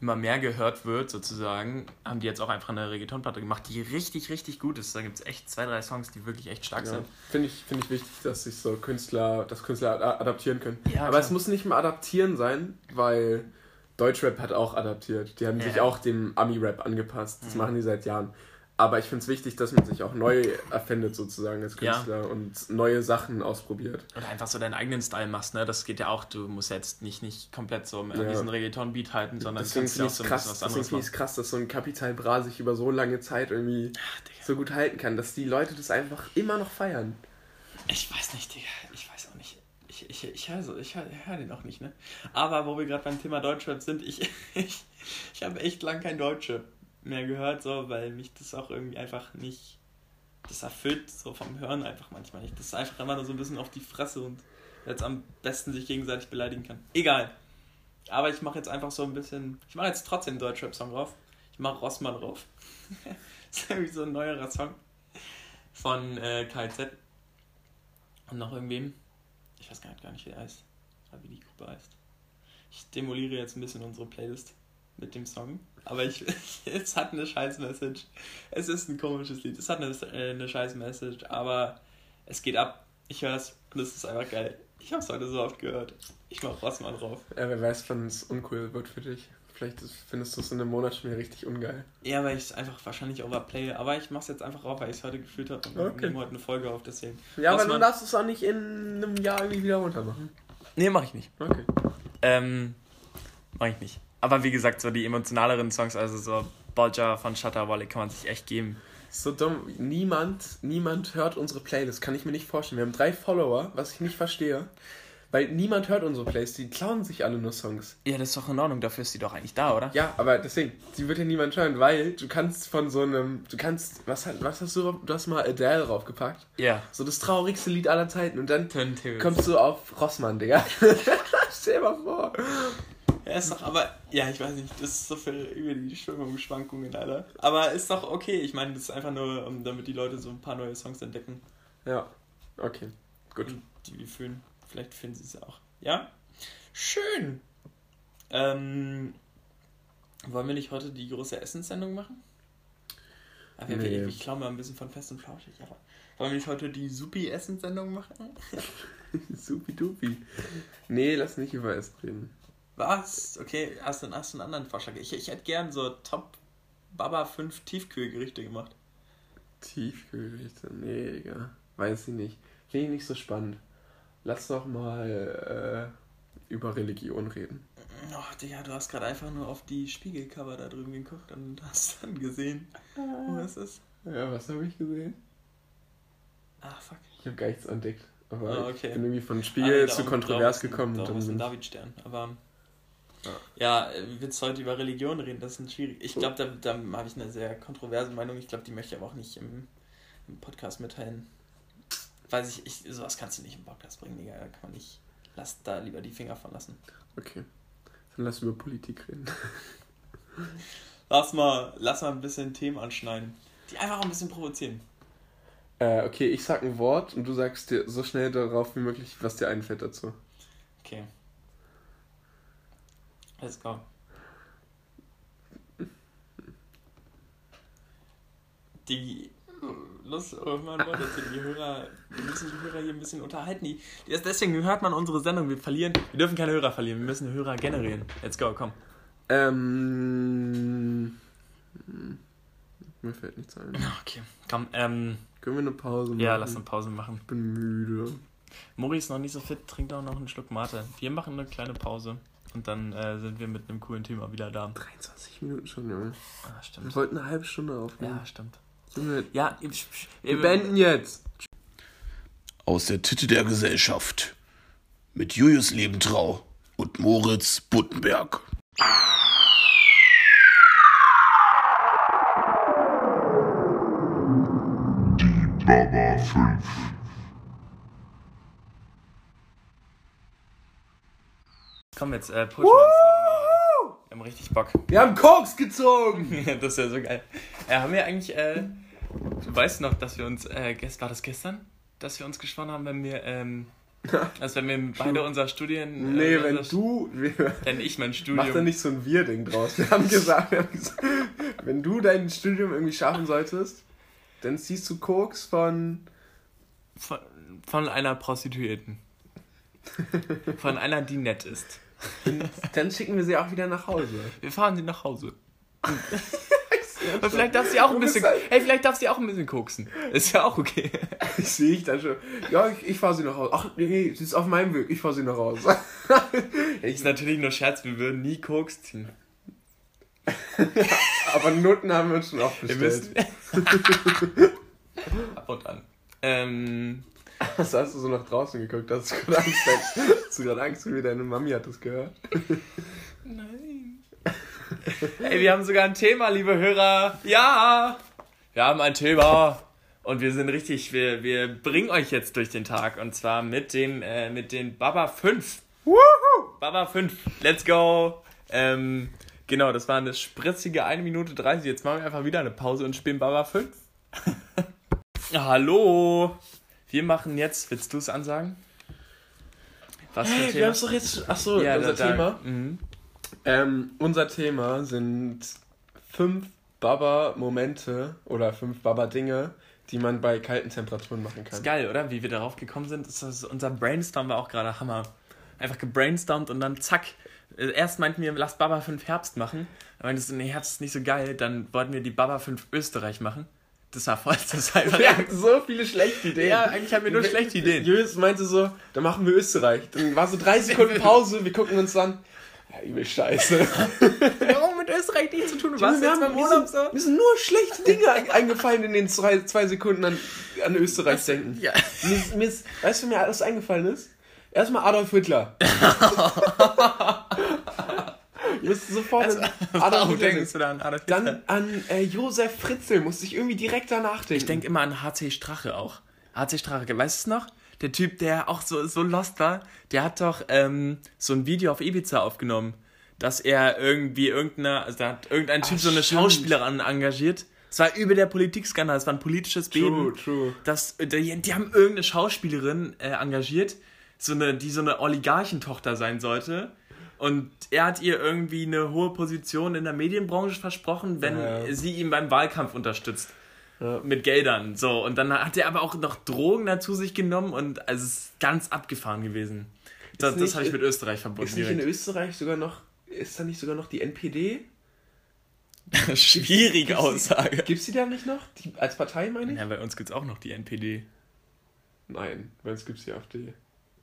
immer mehr gehört wird, sozusagen, haben die jetzt auch einfach eine Reggaeton-Platte gemacht, die richtig, richtig gut ist. Da gibt es echt zwei, drei Songs, die wirklich echt stark Ja. sind. Finde ich, find ich wichtig, dass sich so Künstler, dass Künstler adaptieren können. Ja, Aber klar. es muss nicht mal adaptieren sein, weil Deutschrap hat auch adaptiert. Die haben Ja. sich auch dem Ami-Rap angepasst. Das Mhm. machen die seit Jahren. Aber ich finde es wichtig, dass man sich auch neu erfindet, sozusagen als Ja. Künstler und neue Sachen ausprobiert. Oder einfach so deinen eigenen Style machst, ne? Das geht ja auch, du musst jetzt nicht, nicht komplett so Ja. diesen Reggaeton-Beat halten, sondern Deswegen kannst ja finde auch so krass, was deswegen anderes finde ich machen. es krass, dass so ein Kapital Bra sich über so lange Zeit irgendwie so gut halten kann, dass die Leute das einfach immer noch feiern. Ich weiß nicht, Digga. Ich weiß auch nicht. Ich, ich, ich höre so, ich höre hör den auch nicht, ne? Aber wo wir gerade beim Thema Deutschrap sind, ich, <laughs> ich, ich habe echt lang kein Deutschrap mehr gehört, so, weil mich das auch irgendwie einfach nicht. Das erfüllt so vom Hören einfach manchmal nicht. Das ist einfach immer nur so ein bisschen auf die Fresse und jetzt am besten sich gegenseitig beleidigen kann. Egal. Aber ich mache jetzt einfach so ein bisschen. Ich mache jetzt trotzdem einen Deutschrap-Song drauf. Ich mache Rossmann drauf. <laughs> das ist irgendwie so ein neuerer Song von äh, KZ. Und noch irgendwem. Ich weiß gar nicht, wie er heißt. Oder wie die Gruppe heißt. Ich demoliere jetzt ein bisschen unsere Playlist mit dem Song. Aber ich, <laughs> es hat eine scheiß Message. Es ist ein komisches Lied. Es hat eine, äh, eine scheiß Message, aber es geht ab. Ich höre es und es ist einfach geil. Ich habe es heute so oft gehört. Ich mach Rossmann drauf. Ja, wer weiß, wann es uncool wird für dich. Vielleicht findest du es in einem Monat schon wieder richtig ungeil. Ja, weil ich es einfach wahrscheinlich overplay. Aber ich mach's jetzt einfach auf, weil ich es heute gefühlt habe. Und wir Okay. nehmen heute eine Folge auf, deswegen. Ja, aber dann darfst du es auch nicht in einem Jahr irgendwie wieder runter machen. Nee, mach ich nicht. Okay. Ähm, mach ich nicht. Aber wie gesagt, so die emotionaleren Songs, also so Bodger von Shutter Wally kann man sich echt geben. So dumm. Niemand, niemand hört unsere Playlist. Kann ich mir nicht vorstellen. Wir haben drei Follower, was ich nicht verstehe. Weil niemand hört unsere Playlist. Die klauen sich alle nur Songs. Ja, das ist doch in Ordnung, dafür ist die doch eigentlich da, oder? Ja, aber deswegen, die wird ja niemand hören, weil du kannst von so einem, du kannst, was, was hast du, du hast mal Adele draufgepackt. Ja. So das traurigste Lied aller Zeiten und dann kommst du auf Rossmann, Digga. <laughs> Stell dir mal vor. Ja, ist doch, aber, ja, ich weiß nicht, das ist so viel über die Stimmungsschwankungen, Alter. Aber ist doch okay, ich meine, das ist einfach nur, um, damit die Leute so ein paar neue Songs entdecken, Ja, okay. Gut. und die wir fühlen. Vielleicht finden sie es auch. Ja? Schön! Ähm, wollen wir nicht heute die große Essenssendung machen? Aber wir- Nee. ich klaue mal ein bisschen von Fest und Flauschig. Aber wollen wir nicht heute die Supi-Essen-Sendung machen? <laughs> Supi-dupi. Nee, lass nicht über Essen reden. Was? Okay, hast du, hast du einen anderen Vorschlag? Ich, ich hätte gern so Top Baba 5 Tiefkühlgerichte gemacht. Tiefkühlgerichte. Nee, Digga. Weiß ich nicht. Ich nicht so spannend. Lass doch mal äh, über Religion reden. Oh, Digga, du hast gerade einfach nur auf die Spiegelcover da drüben geguckt und <laughs> hast dann gesehen, wo es ist. Ja, was habe ich gesehen? Ah, fuck. Ich habe gar nichts entdeckt. Aber Ah, okay. ich bin irgendwie von Ah, Spiegel nee, da zu kontrovers gekommen. drauf und ist ein dann Davidstern. Aber Ja. äh, willst du heute über Religion reden? Das ist ein schwierig. Ich glaube, da, da habe ich eine sehr kontroverse Meinung. Ich glaube, die möchte ich aber auch nicht im, im Podcast mitteilen. Weiß ich, ich, sowas kannst du nicht im Podcast bringen, Digga. Da kann man nicht. Lass da lieber die Finger von lassen. okay. Dann lass über Politik reden. <laughs> Lass mal, lass mal ein bisschen Themen anschneiden. Die einfach auch ein bisschen provozieren. Äh, okay, ich sag ein Wort und du sagst dir so schnell darauf wie möglich, was dir einfällt dazu. Okay. Let's go. Die. Los, oh Mann, Leute, die Hörer, wir müssen die Hörer hier ein bisschen unterhalten. Die, deswegen hört man unsere Sendung. Wir verlieren, wir dürfen keine Hörer verlieren. Wir müssen Hörer generieren. Let's go, komm. Ähm. hm, Mir fällt nichts ein. Okay, komm. Ähm, Können wir eine Pause machen? ja, lass eine Pause machen. Ich bin müde. Mori ist noch nicht so fit, trinkt auch noch einen Schluck Mate. Wir machen eine kleine Pause und dann äh, sind wir mit einem coolen Thema wieder da. 23 Minuten schon, Junge. Ah, Wir stimmt. wollten eine halbe Stunde aufnehmen. Ja, stimmt. Junge, Ja, wir beenden jetzt. Aus der Titte der Gesellschaft. Mit Julius Lebentrau und Moritz Buttenberg. Die Komm jetzt, äh, pushen wir uns nochmal. Wir haben richtig Bock. Wir haben Koks gezogen! <laughs> das ist ja so geil. Äh, haben wir eigentlich, äh, du weißt noch, dass wir uns, äh, gest- war das gestern? Dass wir uns geschworen haben, wenn wir, ähm, <laughs> also wenn wir beide unser Studien... Nee, äh, wenn unser- du. Wir, <laughs> Wenn ich mein mach da Studium... nicht so ein Wir-Ding draus. Wir haben gesagt, wir haben gesagt, wenn du dein Studium irgendwie schaffen solltest, dann ziehst du Koks von. Von, von einer Prostituierten. Von einer, die nett ist. Dann schicken wir sie auch wieder nach Hause. Wir fahren sie nach Hause. <laughs> Vielleicht darf sie auch ein bisschen... halt- Hey, vielleicht darf sie auch ein bisschen koksen. Ist ja auch okay. Das <laughs> sehe ich dann schon. Ja, ich, ich fahre sie nach Hause. Ach, nee, sie ist auf meinem Weg. Ich fahre sie nach Hause. <laughs> Ist natürlich nur Scherz, wir würden nie Koks ziehen. Aber Nutten haben wir uns schon auch müssen. Ab und an. Ähm, <laughs> Was hast du so nach draußen geguckt? Hast du gerade Angst, hast du gerade Angst, wie deine Mami hat das gehört? nein. Ey, wir haben sogar ein Thema, liebe Hörer. Ja! Wir haben ein Thema. Und wir sind richtig, wir, wir bringen euch jetzt durch den Tag. Und zwar mit den, äh, mit den Baba 5. Woohoo! Baba 5. Let's go! Ähm, genau, das war eine spritzige 1 Minute 30. Jetzt machen wir einfach wieder eine Pause und spielen Baba 5. <laughs> Hallo! Wir machen jetzt, willst du es ansagen? Was für ein Wir Thema? haben doch jetzt. Achso, Ja, unser da- da- Thema. Mhm. Ähm, unser Thema sind fünf Baba-Momente oder fünf Baba-Dinge, die man bei kalten Temperaturen machen kann. Ist geil, oder? Wie wir darauf gekommen sind. Das ist, unser Brainstorm war auch gerade Hammer. Einfach gebrainstormt und dann zack. Äh, Erst meinten wir, lass Baba 5 Herbst machen. Dann meintest du, nee, Herbst ist nicht so geil. Dann wollten wir die Baba 5 Österreich machen. Das war voll, das war einfach. Wir hatten so viele schlechte Ideen. Ja, eigentlich haben wir nur schlechte Ideen. Julius meinte so, dann machen wir Österreich. Dann war so drei Sekunden <laughs> Pause, wir gucken uns dann. Ja, übel scheiße. Warum mit Österreich nichts zu tun? Du warst wir, jetzt beim Urlaub so? wir sind nur schlechte Dinge ein- eingefallen in den zwei, zwei Sekunden an, an Österreich denken. Ja. Mir, ist- mir ist, weißt du, mir alles eingefallen ist? Erstmal Adolf Hitler. <laughs> Mir ist sofort <laughs> an Adolf Hitler. denkst du an Adolf Hitler? Dann an äh, Josef Fritzl, musste ich irgendwie direkt danach denken. Ich denke immer an HC Strache auch. HC Strache, weißt du es noch? Der Typ, der auch so, so lost war, der hat doch ähm, so ein Video auf Ibiza aufgenommen, dass er irgendwie irgendeine, also da hat irgendein Typ Ach, so eine stimmt. Schauspielerin engagiert. Es war über der Politikskandal, es war ein politisches True, Beben. true. Das, die, die haben irgendeine Schauspielerin äh, engagiert, so eine, die so eine Oligarchentochter sein sollte. Und er hat ihr irgendwie eine hohe Position in der Medienbranche versprochen, wenn Ja. sie ihn beim Wahlkampf unterstützt. Ja. Mit Geldern. So, und dann hat er aber auch noch Drogen dazu sich genommen und also es ist ganz abgefahren gewesen. Das, das nicht- habe ich mit Österreich verbunden. Ist nicht in direkt. Österreich sogar noch, ist da nicht sogar noch die NPD? <laughs> Schwierige Aussage. Gibt's die da nicht noch? Die, als Partei meine ich? Ja, bei uns gibt es auch noch die NPD. Nein, bei uns gibt's die AfD.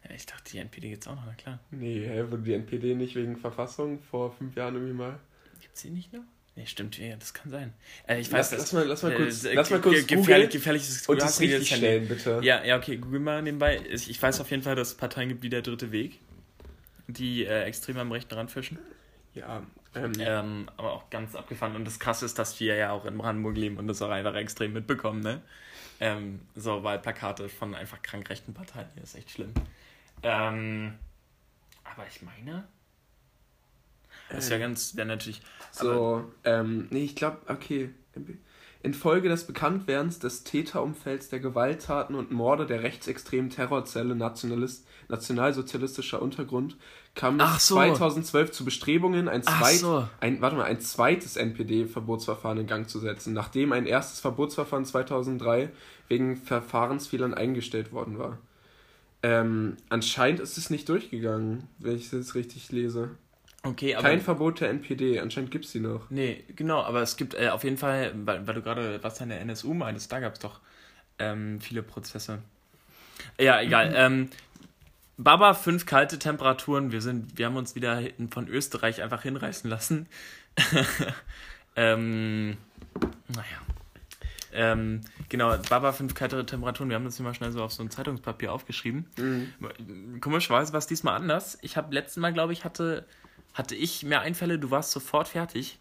Ja, ich dachte, die NPD gibt es auch noch, na klar. Nee, hä, wurde die NPD nicht wegen Verfassung vor fünf Jahren irgendwie mal? Gibt es die nicht noch? Nee, stimmt, ja, das kann sein. Äh, ich Lass- weiß, lass mal- lass mal kurz- äh, lass mal kurz ge- gefährlich, gefährliches Und das richtig stellen, bitte. Ja, ja, okay, google mal nebenbei. Ich, weiß auf jeden Fall, dass es Parteien gibt wie der Dritte Weg, die äh, extrem am rechten Rand fischen. Ja, ähm, Ähm, aber auch ganz abgefahren. Und das Krasse ist, dass wir ja auch in Brandenburg leben und das auch einfach extrem mitbekommen, ne? Ähm, so Wahlplakate von einfach krank rechten Parteien hier ist echt schlimm. Ähm, aber ich meine, das wäre ganz, wäre natürlich. So, ähm, nee, ich glaube, okay. Infolge des Bekanntwerdens des Täterumfelds der Gewalttaten und Morde der rechtsextremen Terrorzelle Nationalist, Nationalsozialistischer Untergrund kam es so. 2012 zu Bestrebungen, ein, zweit, so. ein, warte mal, ein zweites NPD-Verbotsverfahren in Gang zu setzen, nachdem ein erstes Verbotsverfahren 2003 wegen Verfahrensfehlern eingestellt worden war. Ähm, anscheinend ist es nicht durchgegangen, wenn ich das jetzt richtig lese. okay, aber. Kein Verbot der NPD, anscheinend gibt es die noch. Nee, genau, aber es gibt äh, auf jeden Fall, weil, weil du gerade was an der NSU meintest, da gab es doch ähm, viele Prozesse. Ja, egal. <clears throat> ähm, Baba, fünf kalte Temperaturen. Wir, sind, wir haben uns wieder von Österreich einfach hinreißen lassen. <laughs> ähm, naja. Ähm, genau, Baba, fünf kalte Temperaturen. Wir haben das hier mal schnell so auf so ein Zeitungspapier aufgeschrieben. Komischerweise war es diesmal anders. Ich habe letztes Mal, glaube ich, hatte, hatte ich mehr Einfälle. Du warst sofort fertig.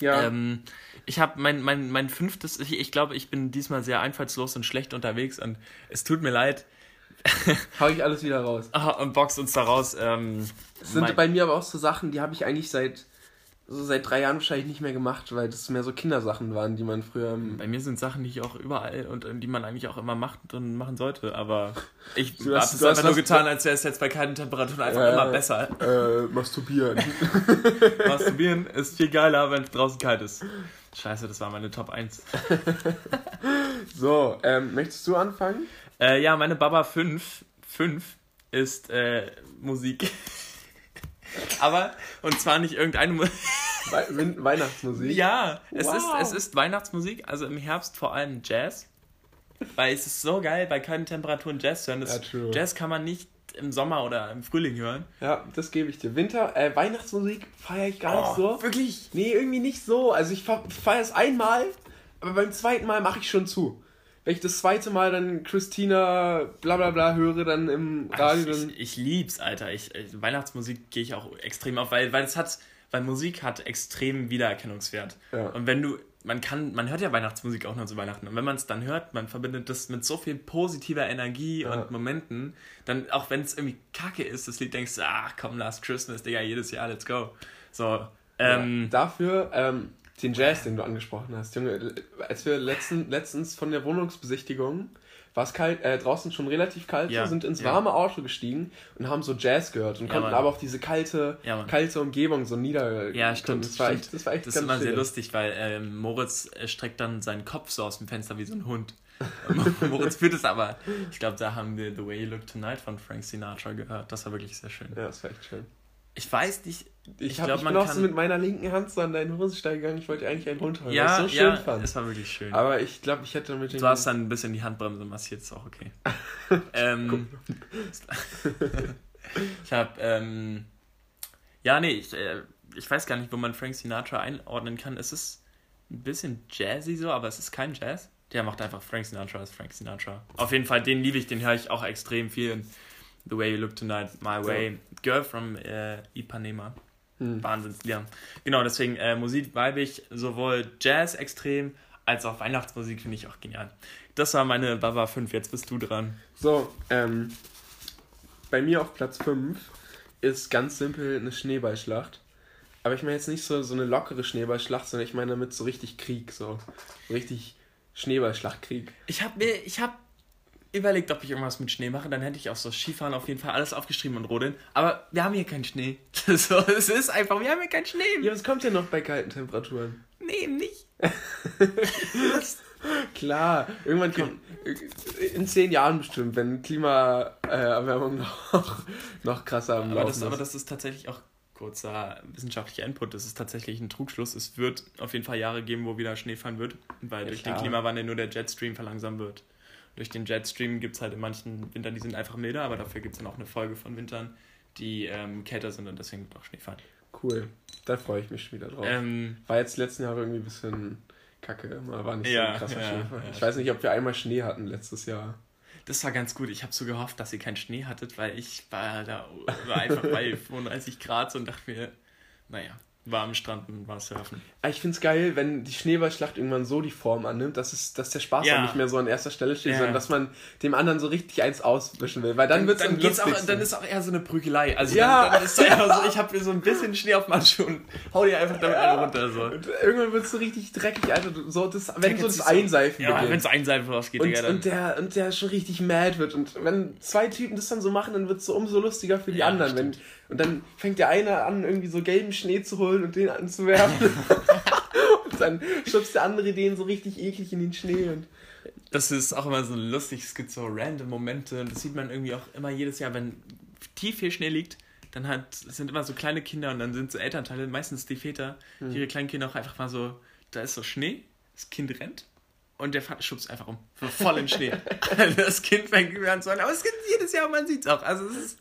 Ja, Ähm, ich habe mein, mein, mein fünftes, ich, ich glaube, ich bin diesmal sehr einfallslos und schlecht unterwegs und es tut mir leid. <laughs> hau ich alles wieder raus. Ah, und box uns da raus. Ähm, Das sind bei mir aber auch so Sachen, die habe ich eigentlich seit so seit drei Jahren wahrscheinlich nicht mehr gemacht, weil das mehr so Kindersachen waren, die man früher. bei mir sind Sachen, die ich auch überall und äh, die man eigentlich auch immer macht und machen sollte, aber ich habe es du hast einfach nur getan, als wäre es jetzt bei kalten Temperaturen einfach Ja, immer besser. Äh, masturbieren. <laughs> Masturbieren ist viel geiler, wenn es draußen kalt ist. Scheiße, das war meine Top 1. <laughs> so, ähm, möchtest du anfangen? Äh, ja, meine Baba 5, 5 ist äh, Musik. Aber, und zwar nicht irgendeine Musik. We Weihnachtsmusik. Ja, es, Wow. ist, es ist Weihnachtsmusik, also im Herbst vor allem Jazz. Weil es ist so geil, bei kalten Temperaturen Jazz zu hören. Das Ja. Jazz kann man nicht im Sommer oder im Frühling hören. Ja, das gebe ich dir. Winter, äh, Weihnachtsmusik feiere ich gar nicht so. Oh, wirklich? Nee, irgendwie nicht so. Also ich feiere es einmal, aber beim zweiten Mal mache ich schon zu. Wenn ich das zweite Mal dann Christina bla bla bla höre, dann im Radio, Ich, ich, ich lieb's, Alter. Ich, äh, Weihnachtsmusik gehe ich auch extrem auf, weil, weil es hat, weil Musik hat extrem Wiedererkennungswert. Ja. Und wenn du, man kann, man hört ja Weihnachtsmusik auch nur zu Weihnachten. Und wenn man es dann hört, man verbindet das mit so viel positiver Energie Ja. und Momenten, dann, auch wenn es irgendwie kacke ist, das Lied denkst du, ach komm, Last Christmas, Digga, jedes Jahr, let's go. So, ähm, ja, dafür ähm, den Jazz, den du angesprochen hast, Junge, als wir letzten, letztens von der Wohnungsbesichtigung war es kalt, äh, draußen schon relativ kalt, Ja, sind ins ja. warme Auto gestiegen und haben so Jazz gehört und Ja, konnten Mann. aber auf diese kalte, kalte Umgebung so nieder. Ja, stimmt. Das war stimmt. echt, das war echt das ist immer sehr schön. lustig, weil ähm, Moritz äh, streckt dann seinen Kopf so aus dem Fenster wie so ein Hund. Und <laughs> Moritz fühlt es aber. Ich glaube, da haben wir The Way You Look Tonight von Frank Sinatra gehört. Das war wirklich sehr schön. Ja, das war echt schön. Ich weiß nicht. Ich, Ich hab, glaub, ich man bin auch kann- so mit meiner linken Hand so an deinen Hosenstall gegangen. Ich wollte eigentlich einen runterholen, Ja, weil ich es so schön ja, fand. es war wirklich schön. Aber ich glaube, ich hätte mit dem. du hast dann ein bisschen die Handbremse massiert, ist auch okay. <laughs> ähm, <laughs> ich habe, ähm, ja, nee, ich, äh, ich weiß gar nicht, wo man Frank Sinatra einordnen kann. Es ist ein bisschen jazzy so, aber es ist kein Jazz. Der macht einfach Frank Sinatra als Frank Sinatra. Auf jeden Fall, den liebe ich, den höre ich auch extrem viel. The Way You Look Tonight, My Way, Girl from äh, Ipanema. Hm. Wahnsinnslieder. Genau, deswegen äh, Musik weibig, sowohl Jazz extrem als auch Weihnachtsmusik finde ich auch genial. Das war meine Baba 5, jetzt bist du dran. So, ähm, bei mir auf Platz 5 ist ganz simpel eine Schneeballschlacht. Aber ich meine jetzt nicht so, so eine lockere Schneeballschlacht, sondern ich meine damit so richtig Krieg, so. So richtig Schneeballschlachtkrieg. Ich habe mir, ich habe überlegt, ob ich irgendwas mit Schnee mache, dann hätte ich auch so Skifahren auf jeden Fall alles aufgeschrieben und rodeln. Aber wir haben hier keinen Schnee. <laughs> so, es ist einfach, wir haben hier keinen Schnee. Ja, was kommt denn noch bei kalten Temperaturen? Nee, eben nicht. <laughs> Klar, irgendwann kommt, in zehn Jahren bestimmt, wenn Klimaerwärmung <laughs> noch, noch krasser am Aber das, ist. aber das ist tatsächlich auch kurzer wissenschaftlicher Input. Das ist tatsächlich ein Trugschluss. Es wird auf jeden Fall Jahre geben, wo wieder Schnee fallen wird, weil Ja, durch klar. den Klimawandel nur der Jetstream verlangsamt wird. Durch den Jetstream gibt es halt in manchen Wintern, die sind einfach milder, aber dafür gibt es dann auch eine Folge von Wintern, die ähm, kälter sind und deswegen wird auch Schnee fallen. Cool, da freue ich mich schon wieder drauf. Ähm, War jetzt letzten Jahre irgendwie ein bisschen kacke, mal war nicht so Ja, ein krasser ja, Schneefall. ja, ich weiß nicht, ob wir einmal Schnee hatten letztes Jahr. das war ganz gut. Ich habe so gehofft, dass ihr keinen Schnee hattet, weil ich war da war einfach bei <laughs> 35 Grad so und dachte mir, naja, war am Strand und war surfen. Aber Ich finde es geil, wenn die Schneeballschlacht irgendwann so die Form annimmt, dass, es, dass der Spaß Ja. auch nicht mehr so an erster Stelle steht, Ja. sondern dass man dem anderen so richtig eins auswischen will. Weil dann, wird es dann, geht's auch, dann ist auch eher so eine Prügelei. Also Ja. dann, dann ist einfach so, ich habe mir so ein bisschen Schnee auf meinen Schuh und hau dir einfach damit einen runter. So. Und irgendwann wird es so richtig dreckig, Alter. So das, wenn so das Einseifen Ja, wenn es einseifen rausgeht, Und, Digga, dann. und, der, und der schon richtig mad wird. Und wenn zwei Typen das dann so machen, dann wird es so umso lustiger für die Ja, anderen. Wenn, stimmt. Und dann fängt der eine an, irgendwie so gelben Schnee zu holen und den anzuwerfen. <laughs> und dann schubst der andere den so richtig eklig in den Schnee. Und Das ist auch immer so lustig, es gibt so random Momente und das sieht man irgendwie auch immer jedes Jahr, wenn tief viel Schnee liegt, dann hat, sind immer so kleine Kinder und dann sind so Elternteile, meistens die Väter, die ihre kleinen Kinder auch einfach mal so, da ist so Schnee, das Kind rennt und der schubst einfach um, voll in Schnee. <laughs> das Kind fängt über an zu aber es gibt jedes Jahr, man sieht es auch. Also es ist,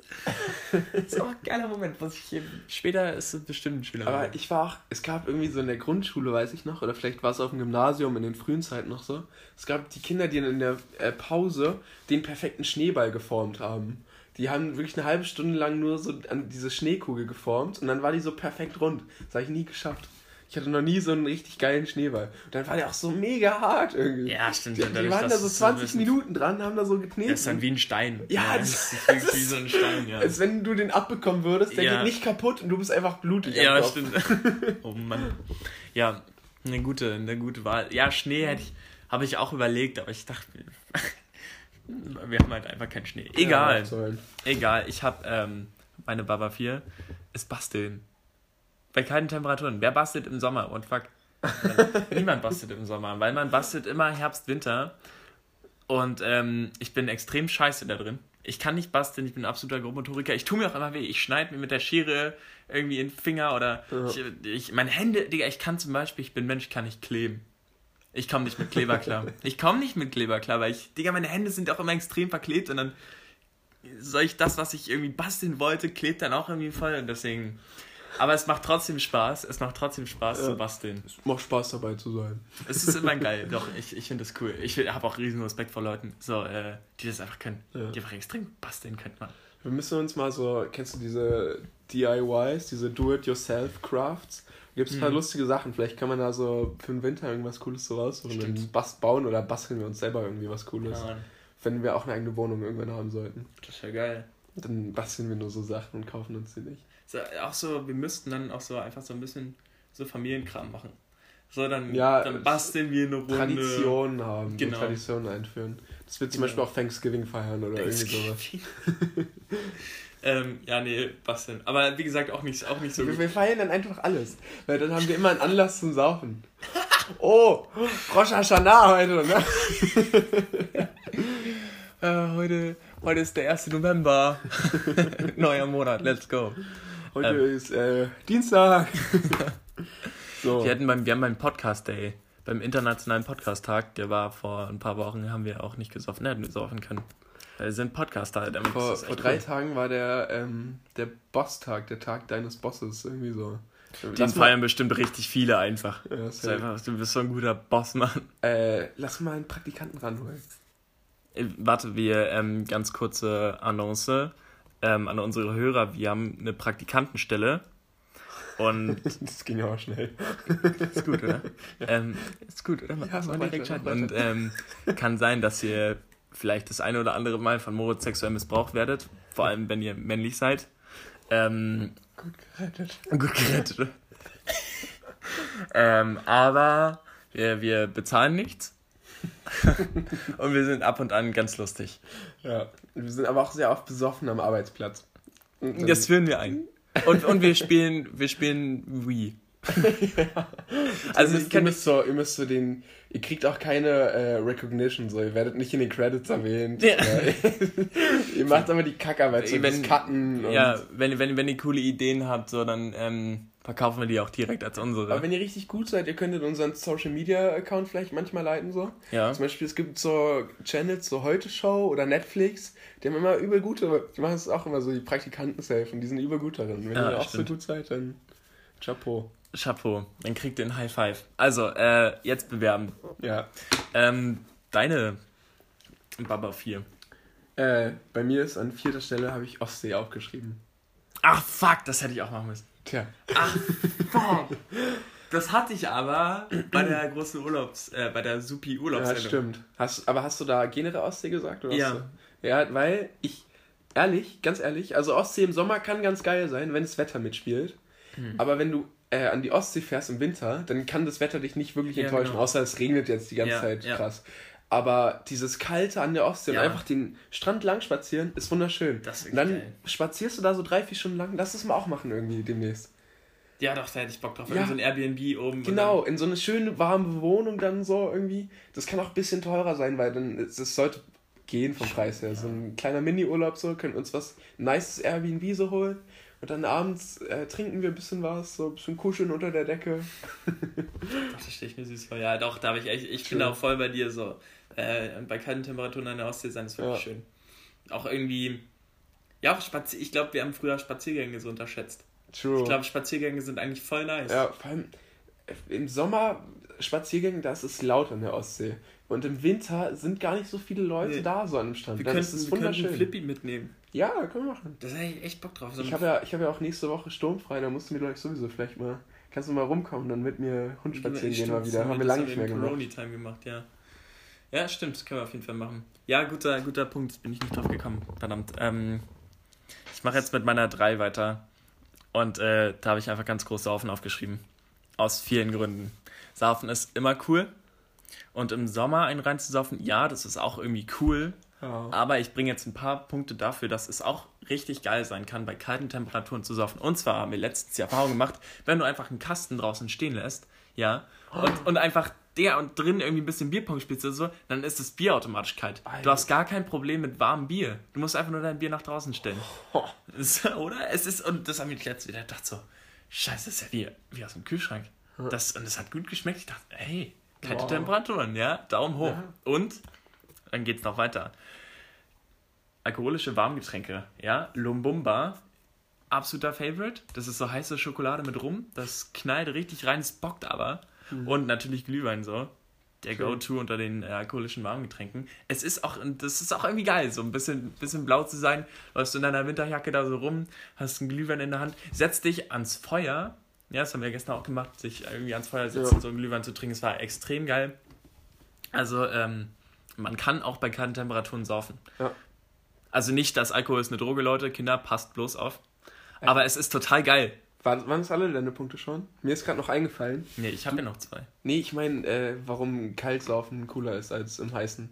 es ist auch ein geiler Moment, was ich hier, später ist es bestimmt ein schöner Aber Moment. ich war auch, es gab irgendwie so in der Grundschule, weiß ich noch, oder vielleicht war es auf dem Gymnasium in den frühen Zeiten noch so. Es gab die Kinder, die in der äh, Pause den perfekten Schneeball geformt haben. Die haben wirklich eine halbe Stunde lang nur so an diese Schneekugel geformt und dann war die so perfekt rund. Das habe ich nie geschafft. Ich hatte noch nie so einen richtig geilen Schneeball. Und dann war der auch so mega hart irgendwie. Ja, stimmt. Die, die waren da so es 20 bisschen- Minuten dran, haben da so geknetet. Der ist dann wie ein Stein. Ja, das <laughs> das- ist wie so ein Stein, ja. Als wenn du den abbekommen würdest, der Ja. geht nicht kaputt und du bist einfach blutig. am Ja, stimmt. <laughs> Oh Mann. Ja, eine gute, eine gute Wahl. Ja, Schnee hätte ich, habe ich auch überlegt, aber ich dachte, <laughs> wir haben halt einfach keinen Schnee. Egal, Ja, egal. Ich habe ähm, meine Baba 4 ist basteln. Bei kalten Temperaturen. Wer bastelt im Sommer? What fuck? <laughs> Niemand bastelt im Sommer, weil man bastelt immer Herbst, Winter. Und ähm, ich bin extrem scheiße da drin. Ich kann nicht basteln, ich bin ein absoluter Grobmotoriker. Ich tue mir auch immer weh. Ich schneide mir mit der Schere irgendwie in den Finger oder Ja. ich, ich, meine Hände, Digga, ich kann zum Beispiel, ich bin Mensch, kann nicht kleben. Ich komme nicht mit Kleber klar. <laughs> Ich komme nicht mit Kleber klar, weil ich, Digga, meine Hände sind auch immer extrem verklebt und dann soll ich das, was ich irgendwie basteln wollte, klebt dann auch irgendwie voll und deswegen. Aber es macht trotzdem Spaß. Es macht trotzdem Spaß Ja. zu basteln. Es macht Spaß dabei zu sein. Es ist immer <laughs> geil. Doch, ich, ich finde das cool. Ich habe auch riesen Respekt vor Leuten, so, äh, die das einfach können. Ja. Die einfach extrem basteln können, man. Wir müssen uns mal so, kennst du diese DIYs, diese Do-it-yourself-Crafts? Da gibt es ein paar Mhm. lustige Sachen. Vielleicht kann man da so für den Winter irgendwas Cooles so raussuchen. Stimmt. Dann bast bauen oder basteln wir uns selber irgendwie was Cooles. Ja. Wenn wir auch eine eigene Wohnung irgendwann haben sollten. Das wäre geil. Dann basteln wir nur so Sachen und kaufen uns die nicht. So, auch so, wir müssten dann auch so einfach so ein bisschen so Familienkram machen. So, dann, Ja, dann basteln wir eine Runde. Traditionen haben, Genau. Traditionen einführen. Das wird zum Genau. Beispiel auch Thanksgiving feiern oder irgendwie sowas. <laughs> ähm, ja, nee, basteln. Aber wie gesagt, auch nicht, auch nicht so Wir, gut. wir feiern dann einfach alles. Weil dann haben wir immer einen Anlass zum Saufen. <laughs> Oh, Rosh Hashanah heute, ne? <laughs> Äh, heute, heute ist der 1. November. Neuer Monat, let's go. Heute Ähm. ist äh, Dienstag. <laughs> so. Wir, hatten beim, wir haben beim Podcast Day, beim internationalen Podcast-Tag, der war vor ein paar Wochen, haben wir auch nicht gesoffen, hätten wir saufen können. Wir sind Podcaster, damit Vor, vor drei cool. Tagen war der, ähm, der Boss-Tag, der Tag deines Bosses, irgendwie so. Den Lass mal, feiern bestimmt richtig viele einfach. ja, einfach, du bist so ein guter Boss, Mann. äh, lass mal einen Praktikanten ranholen. Äh, Warte, wir ähm, ganz kurze Annonce ähm, an unsere Hörer. Wir haben eine Praktikantenstelle. Und <laughs> Das ging ja auch schnell. ist gut, oder? ähm, ist gut, oder? Ja, mach direkt weiter, weiter. Und ähm, kann sein, dass ihr vielleicht das eine oder andere Mal von Moritz sexuell missbraucht werdet. Vor allem, wenn ihr männlich seid. Ähm, Gut gerettet. gut gerettet. ähm, aber wir, wir bezahlen nichts. <laughs> Und wir sind ab und an ganz lustig. Ja. Wir sind aber auch sehr oft besoffen am Arbeitsplatz. Und Das führen wir ein. Und, und wir spielen, wir spielen Wii. <laughs> Also, ihr, müsst, ihr, müsst so, ihr müsst so den. Ihr kriegt auch keine äh, Recognition, so. Ihr werdet nicht in den Credits erwähnt. Ja. <laughs> ihr macht aber die Kackarbeit, so wenn, Cutten. ja, wenn, wenn, wenn ihr coole Ideen habt, so, dann ähm, verkaufen wir die auch direkt als unsere. Aber wenn ihr richtig gut seid, ihr könntet unseren Social Media Account vielleicht manchmal leiten, so. Ja. Zum Beispiel, es gibt so Channels, so Heute Show oder Netflix, die haben immer übel gute, die machen es auch immer so, die Praktikanten und die sind übel gut darin. Wenn ja, ihr auch stimmt. so gut seid, dann Chapeau. Chapeau, dann kriegt ihr ein High Five. Also, äh, jetzt bewerben. Ja. Ähm, deine Baba 4. Äh, bei mir ist an vierter Stelle habe ich Ostsee aufgeschrieben. Ach fuck, das hätte ich auch machen müssen. Tja. Ach fuck. Das hatte ich aber bei der <clears throat> großen Urlaubs, äh, bei der Supi Urlaubssendung. Ja, stimmt. Hast, aber hast du da generell Ostsee gesagt? Oder ja. Ja, weil ich, ehrlich, ganz ehrlich, also Ostsee im Sommer kann ganz geil sein, wenn das Wetter mitspielt. Hm. Aber wenn du äh, an die Ostsee fährst im Winter, dann kann das Wetter dich nicht wirklich enttäuschen, ja, genau. außer es regnet jetzt die ganze ja, Zeit ja. krass. Aber dieses Kalte an der Ostsee und einfach den Strand lang spazieren, ist wunderschön. Das ist und dann geil. spazierst du da so drei, vier Stunden lang. Lass es mal auch machen irgendwie demnächst. Ja, doch, da hätte ich Bock drauf. Ja. In so ein Airbnb oben. Genau, in so eine schöne, warme Wohnung dann so irgendwie. Das kann auch ein bisschen teurer sein, weil dann es sollte gehen vom Preis her. So ein kleiner Mini-Urlaub so, können uns was nices Airbnb so holen. Und dann abends äh, trinken wir ein bisschen was, so ein bisschen kuscheln unter der Decke. <laughs> das stelle ich mir süß vor. Ja, doch, da habe ich echt, ich bin auch voll bei dir so. Äh, bei kalten Temperaturen an der Ostsee sein ist wirklich ja. schön. Auch irgendwie, ja, auch Spazier ich glaube, wir haben früher Spaziergänge so unterschätzt. True. Ich glaube, Spaziergänge sind eigentlich voll nice. Ja, vor allem äh, im Sommer Spaziergänge, da ist es laut an der Ostsee. Und im Winter sind gar nicht so viele Leute nee. da so an dem Strand. Wir, könnten, wir könnten Flippy mitnehmen. Ja, können wir machen. Da hätte ich echt Bock drauf. So ich habe ja, hab ja auch nächste Woche sturmfrei, da musst du mir gleich sowieso vielleicht mal. Kannst du mal rumkommen, dann mit mir Hund spazieren gehen mal wieder. Haben wir lange nicht mehr gemacht. Time gemacht, ja. Ja, stimmt, das können wir auf jeden Fall machen. Ja, guter, guter Punkt, bin ich nicht drauf gekommen. Verdammt. Ähm, ich mache jetzt mit meiner 3 weiter. Und äh, da habe ich einfach ganz groß Saufen aufgeschrieben. Aus vielen Gründen. Saufen ist immer cool. Und im Sommer einen reinzusaufen, ja, das ist auch irgendwie cool. Ja. Aber ich bringe jetzt ein paar Punkte dafür, dass es auch richtig geil sein kann, bei kalten Temperaturen zu saufen. Und zwar haben wir letztens die Erfahrung gemacht, wenn du einfach einen Kasten draußen stehen lässt, ja, und, und einfach der und drin irgendwie ein bisschen Bierpong spielst oder so, dann ist das Bier automatisch kalt. Alter. Du hast gar kein Problem mit warmem Bier. Du musst einfach nur dein Bier nach draußen stellen. <laughs> Oh. oder? Es ist, und das haben wir letztens wieder gedacht so, scheiße, das ist ja wie, wie aus dem Kühlschrank. Das, und es hat gut geschmeckt. Ich dachte, hey, kalte wow. Temperaturen, ja, Daumen hoch. Ja. Und dann geht's noch weiter. Alkoholische Warmgetränke, ja, Lumbumba, absoluter Favorite. Das ist so heiße Schokolade mit Rum. Das knallt richtig rein, es bockt aber. Mhm. Und natürlich Glühwein so. Der Go-To unter den äh, alkoholischen Warmgetränken. Es ist auch, das ist auch irgendwie geil, so ein bisschen, bisschen blau zu sein. Läufst du in deiner Winterjacke da so rum, hast einen Glühwein in der Hand, setzt dich ans Feuer. Ja, das haben wir gestern auch gemacht, sich irgendwie ans Feuer setzen, ja. so einen Glühwein zu trinken. Es war extrem geil. Also, ähm, man kann auch bei kalten Temperaturen saufen. Ja. Also nicht, dass Alkohol ist eine Droge, Leute, Kinder, passt bloß auf. Aber es ist total geil. Waren, waren es alle deine Punkte schon? Mir ist gerade noch eingefallen. Nee, ich habe ja noch zwei. Nee, ich meine, äh, warum Kaltsaufen cooler ist als im Heißen.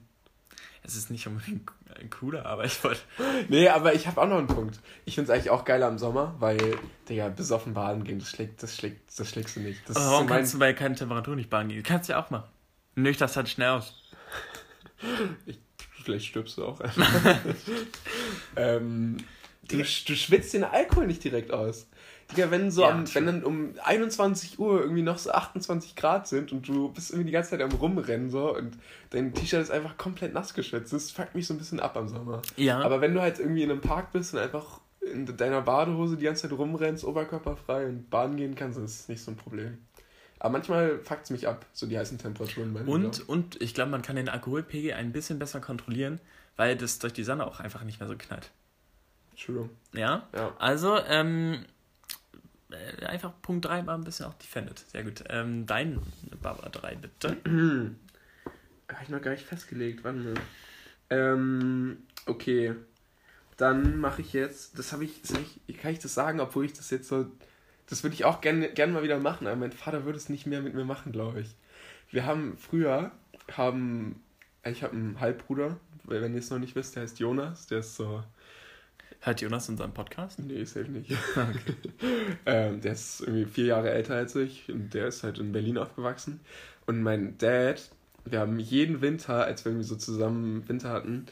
Es ist nicht unbedingt cooler, aber ich wollte. <laughs> nee, aber ich habe auch noch einen Punkt. Ich finde es eigentlich auch geiler im Sommer, weil, Digga, besoffen baden gehen, das schlägt, das schlägt, das schlägst du nicht. Das aber warum so kannst du bei keiner Temperatur nicht baden gehen? Du kannst ja auch machen. Nüchtern halt schnell aus. <laughs> ich, vielleicht stirbst du auch. <laughs> ähm, du, du schwitzt den Alkohol nicht direkt aus. Digga, wenn so ja, am, wenn dann um 21 Uhr irgendwie noch so 28 Grad sind und du bist irgendwie die ganze Zeit am Rumrennen so und dein T-Shirt ist einfach komplett nass geschwitzt, das fuckt mich so ein bisschen ab am Sommer. Ja. Aber wenn du halt irgendwie in einem Park bist und einfach in deiner Badehose die ganze Zeit rumrennst, oberkörperfrei und baden gehen kannst, das ist nicht so ein Problem. Aber manchmal fuckt es mich ab, so die heißen Temperaturen. Bei und, und ich glaube, man kann den Alkoholpegel ein bisschen besser kontrollieren, weil das durch die Sonne auch einfach nicht mehr so knallt. Entschuldigung. Ja? ja. Also, ähm, äh, einfach Punkt 3 war ein bisschen auch defended. Sehr gut. Ähm, dein Barbara 3, bitte. <clears throat> Habe ich noch gar nicht festgelegt. Wann? Ähm, okay. Dann mache ich jetzt, das habe ich, ich, kann ich das sagen, obwohl ich das jetzt so, das würde ich auch gerne gern mal wieder machen, aber mein Vater würde es nicht mehr mit mir machen, glaube ich. Wir haben früher, haben, ich habe einen Halbbruder, wenn ihr es noch nicht wisst, der heißt Jonas, der ist so Hört Jonas unseren Podcast? Nee, safe nicht. <laughs> <laughs> ähm, der ist irgendwie vier Jahre älter als ich und der ist halt in Berlin aufgewachsen. Und mein Dad, wir haben jeden Winter, als wir irgendwie so zusammen Winter hatten,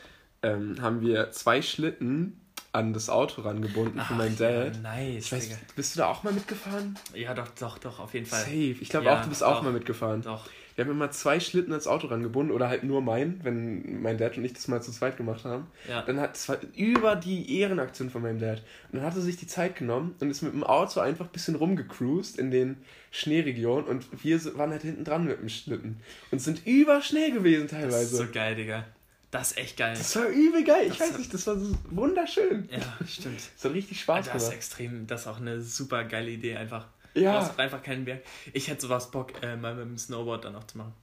ähm, haben wir zwei Schlitten an das Auto rangebunden für meinen Dad. Ja, nice. Ich weiß, bist du da auch mal mitgefahren? Ja, doch, doch, doch, auf jeden Fall. Safe. Ich glaube Ja, auch, du bist auch doch. mal mitgefahren. Doch. Wir haben immer zwei Schlitten ans Auto rangebunden oder halt nur meinen, wenn mein Dad und ich das mal zu zweit gemacht haben. Ja. Dann hat es über die Ehrenaktion von meinem Dad. Und dann hat er sich die Zeit genommen und ist mit dem Auto einfach ein bisschen rumgecruised in den Schneeregionen und wir so- waren halt hinten dran mit dem Schlitten und sind überschnell gewesen Das ist teilweise. so geil, Digga. Das ist echt geil. Das war übel geil. Ich Das weiß hat- nicht, das war so wunderschön. Ja, stimmt. Das hat richtig Spaß Das ist extrem, das ist auch eine super geile Idee einfach. Ja. Du hast einfach keinen Berg. Ich hätte sowas Bock, äh, mal mit dem Snowboard dann auch zu machen.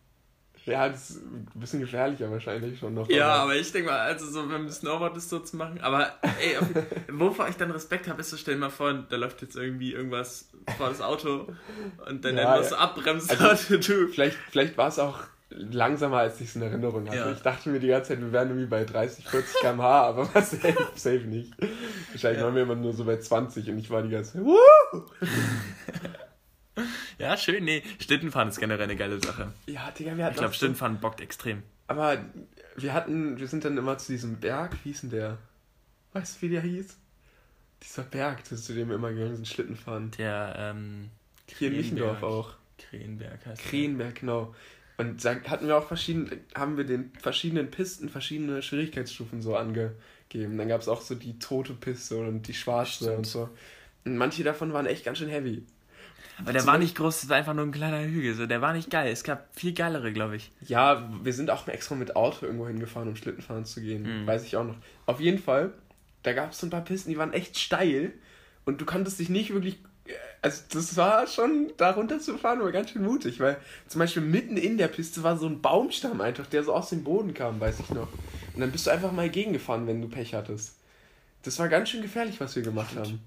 Ja, das ist ein bisschen gefährlicher wahrscheinlich schon noch. Ja, aber ich denke mal, also so mit dem Snowboard das so zu machen. Aber ey, auf, wovor ich dann Respekt habe, ist so, stell dir mal vor, da läuft jetzt irgendwie irgendwas vor das Auto und dann, Ja, dann musst ja. abbremsen. Also, <laughs> du. Vielleicht, vielleicht war es auch langsamer, als ich es in Erinnerung hatte. Ja. Ich dachte mir die ganze Zeit, wir wären irgendwie bei 30, 40 km/h, <laughs> aber war safe, safe nicht. Wahrscheinlich Ja. waren wir immer nur so bei 20 und ich war die ganze Zeit, <laughs> Woo! Ja, schön. Nee, Schlittenfahren ist generell eine geile Sache. Ja, Digga, wir hatten Ich glaube, Schlittenfahren bockt extrem. Aber wir hatten, wir sind dann immer zu diesem Berg, wie hieß denn der? Weißt du, wie der hieß? Dieser Berg, zu dem wir immer gegangen sind, Schlitten fahren. Der, ähm. Hier in Michendorf auch. Krenberg heißt. Krenberg, genau. Und da hatten wir auch verschiedene, haben wir den verschiedenen Pisten verschiedene Schwierigkeitsstufen so angegeben. Dann gab es auch so die tote Piste und die schwarze Stimmt. und so. Und manche davon waren echt ganz schön heavy. Aber der war nicht groß, das war einfach nur ein kleiner Hügel. So. Der war nicht geil. Es gab viel geilere, glaube ich. Ja, wir sind auch extra mit Auto irgendwo hingefahren, um Schlittenfahren zu gehen. Mhm. Weiß ich auch noch. Auf jeden Fall, da gab es so ein paar Pisten, die waren echt steil. Und du konntest dich nicht wirklich. Also, das war schon, da runter zu fahren, war ganz schön mutig, weil zum Beispiel mitten in der Piste war so ein Baumstamm einfach, der so aus dem Boden kam, weiß ich noch. Und dann bist du einfach mal gegengefahren, wenn du Pech hattest. Das war ganz schön gefährlich, was wir gemacht Stimmt. haben.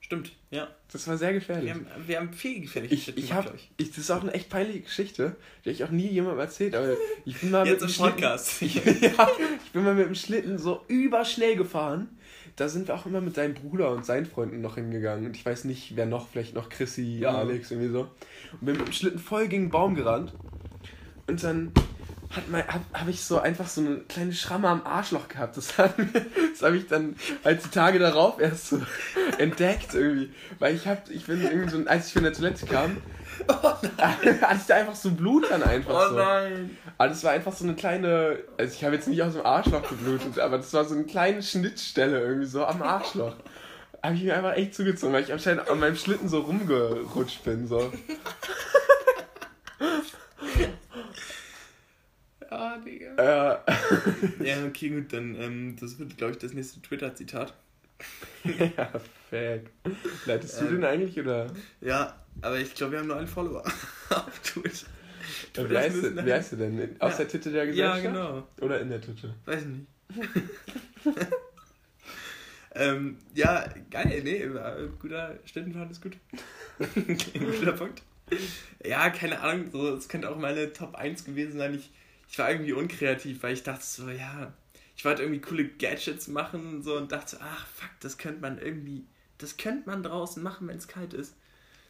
Stimmt, ja. Das war sehr gefährlich. Wir haben, wir haben viel gefährliche Ich, ich gemacht, habe, glaub ich, das ist auch eine echt peinliche Geschichte, die ich auch nie jemandem erzählt, aber ich bin mal Jetzt mit dem Schlitten, Podcast. <laughs> ja, ich bin mal mit dem Schlitten so überschnell gefahren. Da sind wir auch immer mit deinem Bruder und seinen Freunden noch hingegangen. Und ich weiß nicht, wer noch, vielleicht noch Chrissy, Ja. Alex, irgendwie so. Und bin mit dem Schlitten voll gegen den Baum gerannt. Und dann hat mein, hab, hab ich so einfach so eine kleine Schramme am Arschloch gehabt. Das, hat das habe ich dann halt die Tage darauf erst so <laughs> entdeckt irgendwie. Weil ich hab, ich bin irgendwie so, als ich von der Toilette kam, <laughs> hatte ich da einfach so Blut dann einfach Oh so. nein. Aber das war einfach so eine kleine, also ich habe jetzt nicht aus dem Arschloch geblutet, aber das war so eine kleine Schnittstelle irgendwie so am Arschloch. Habe ich mir einfach echt zugezogen, weil ich anscheinend an meinem Schlitten so rumgerutscht bin. So. Ja, Digga. Äh, Ja, okay, gut, dann, ähm, das wird, glaube ich, das nächste Twitter-Zitat. <laughs> ja, fuck. Leitest du Ähm. den eigentlich oder? Ja, aber ich glaube, wir haben nur einen Follower <laughs> auf Twitter. Ja, wie, heißt der, wie heißt der denn? In- Aus Ja. der Titte der Ja, Gesellschaft? genau. Oder in der Titte? Weiß ich nicht. <laughs> ähm, ja, geil, nee, guter Stundenfahrt ist gut. guter Punkt. Ja, keine Ahnung, so, es könnte auch meine Top 1 gewesen sein. Ich, ich war irgendwie unkreativ, weil ich dachte so, ja, ich wollte irgendwie coole Gadgets machen so, und dachte ach fuck, das könnte man irgendwie, das könnte man draußen machen, wenn es kalt ist.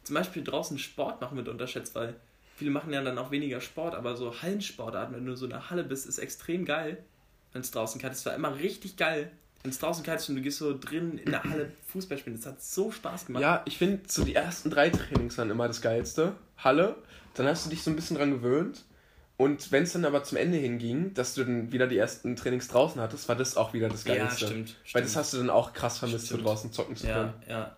Zum Beispiel draußen Sport machen wird unterschätzt, weil viele machen ja dann auch weniger Sport, aber so Hallensportarten, wenn du so in der Halle bist, ist extrem geil, wenn es draußen kalt ist. Es war immer richtig geil, wenn es draußen kalt ist und du gehst so drin in der Halle <clears throat> Fußball spielen. Das hat so Spaß gemacht. Ja, ich finde, so die ersten drei Trainings waren immer das Geilste. Halle, dann hast du dich so ein bisschen dran gewöhnt. Und wenn es dann aber zum Ende hinging, dass du dann wieder die ersten Trainings draußen hattest, war das auch wieder das Ja, Geilste. stimmt, Weil das stimmt. hast du dann auch krass vermisst, Stimmt. so draußen zocken zu können. Ja, ja.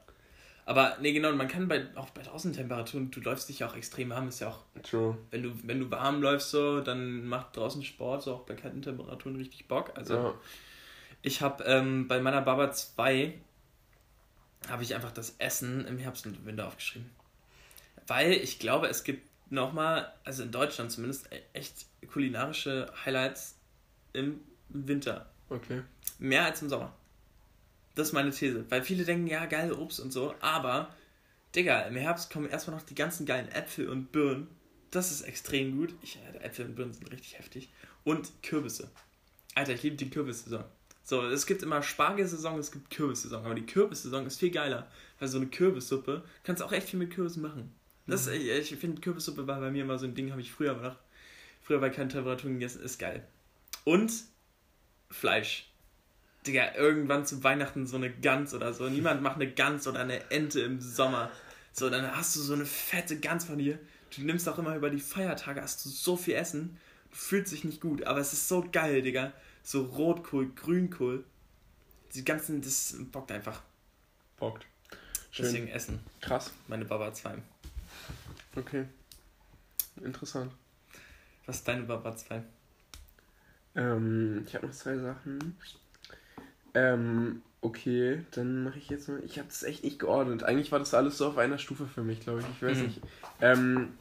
Aber nee, genau, man kann bei, auch bei Außentemperaturen, du läufst dich ja auch extrem warm, ist ja auch, True. wenn du, wenn du warm läufst so, dann macht draußen Sport so auch bei kalten Temperaturen richtig Bock. Also Ja. ich habe ähm, bei meiner Baba 2 habe ich einfach das Essen im Herbst und Winter aufgeschrieben. Weil ich glaube, es gibt nochmal, also in Deutschland zumindest, e- echt kulinarische Highlights im Winter. Okay. Mehr als im Sommer. Das ist meine These. Weil viele denken, ja, geil Obst und so, aber, Digga, im Herbst kommen erstmal noch die ganzen geilen Äpfel und Birnen. Das ist extrem gut. Ich, äh, Äpfel und Birnen sind richtig heftig. Und Kürbisse. Alter, ich liebe die Kürbissaison. So, es gibt immer Spargelsaison, es gibt Kürbissaison, aber die Kürbissaison ist viel geiler, weil so eine Kürbissuppe kannst du auch echt viel mit Kürbis machen. Das, ich, ich finde, Kürbissuppe war bei mir immer so ein Ding, habe ich früher gemacht. Früher bei keinen Temperaturen gegessen, ist geil. Und Fleisch. Digga, irgendwann zu Weihnachten so eine Gans oder so. Niemand macht eine Gans oder eine Ente im Sommer. So, dann hast du so eine fette Gans von dir. Du nimmst auch immer über die Feiertage, hast du so viel Essen. Du fühlst dich nicht gut, aber es ist so geil, Digga. So Rotkohl, Grünkohl. Die ganzen, das bockt einfach. Bockt. Schön. Deswegen Essen. Krass. Meine Baba 2. Okay. Interessant. Was ist deine Baba 2? Ähm, ich habe noch zwei Sachen. Ähm, okay, dann mache ich jetzt mal. Ich habe das echt nicht geordnet. Eigentlich war das alles so auf einer Stufe für mich, glaube ich. Ich weiß Mhm. nicht. Ähm,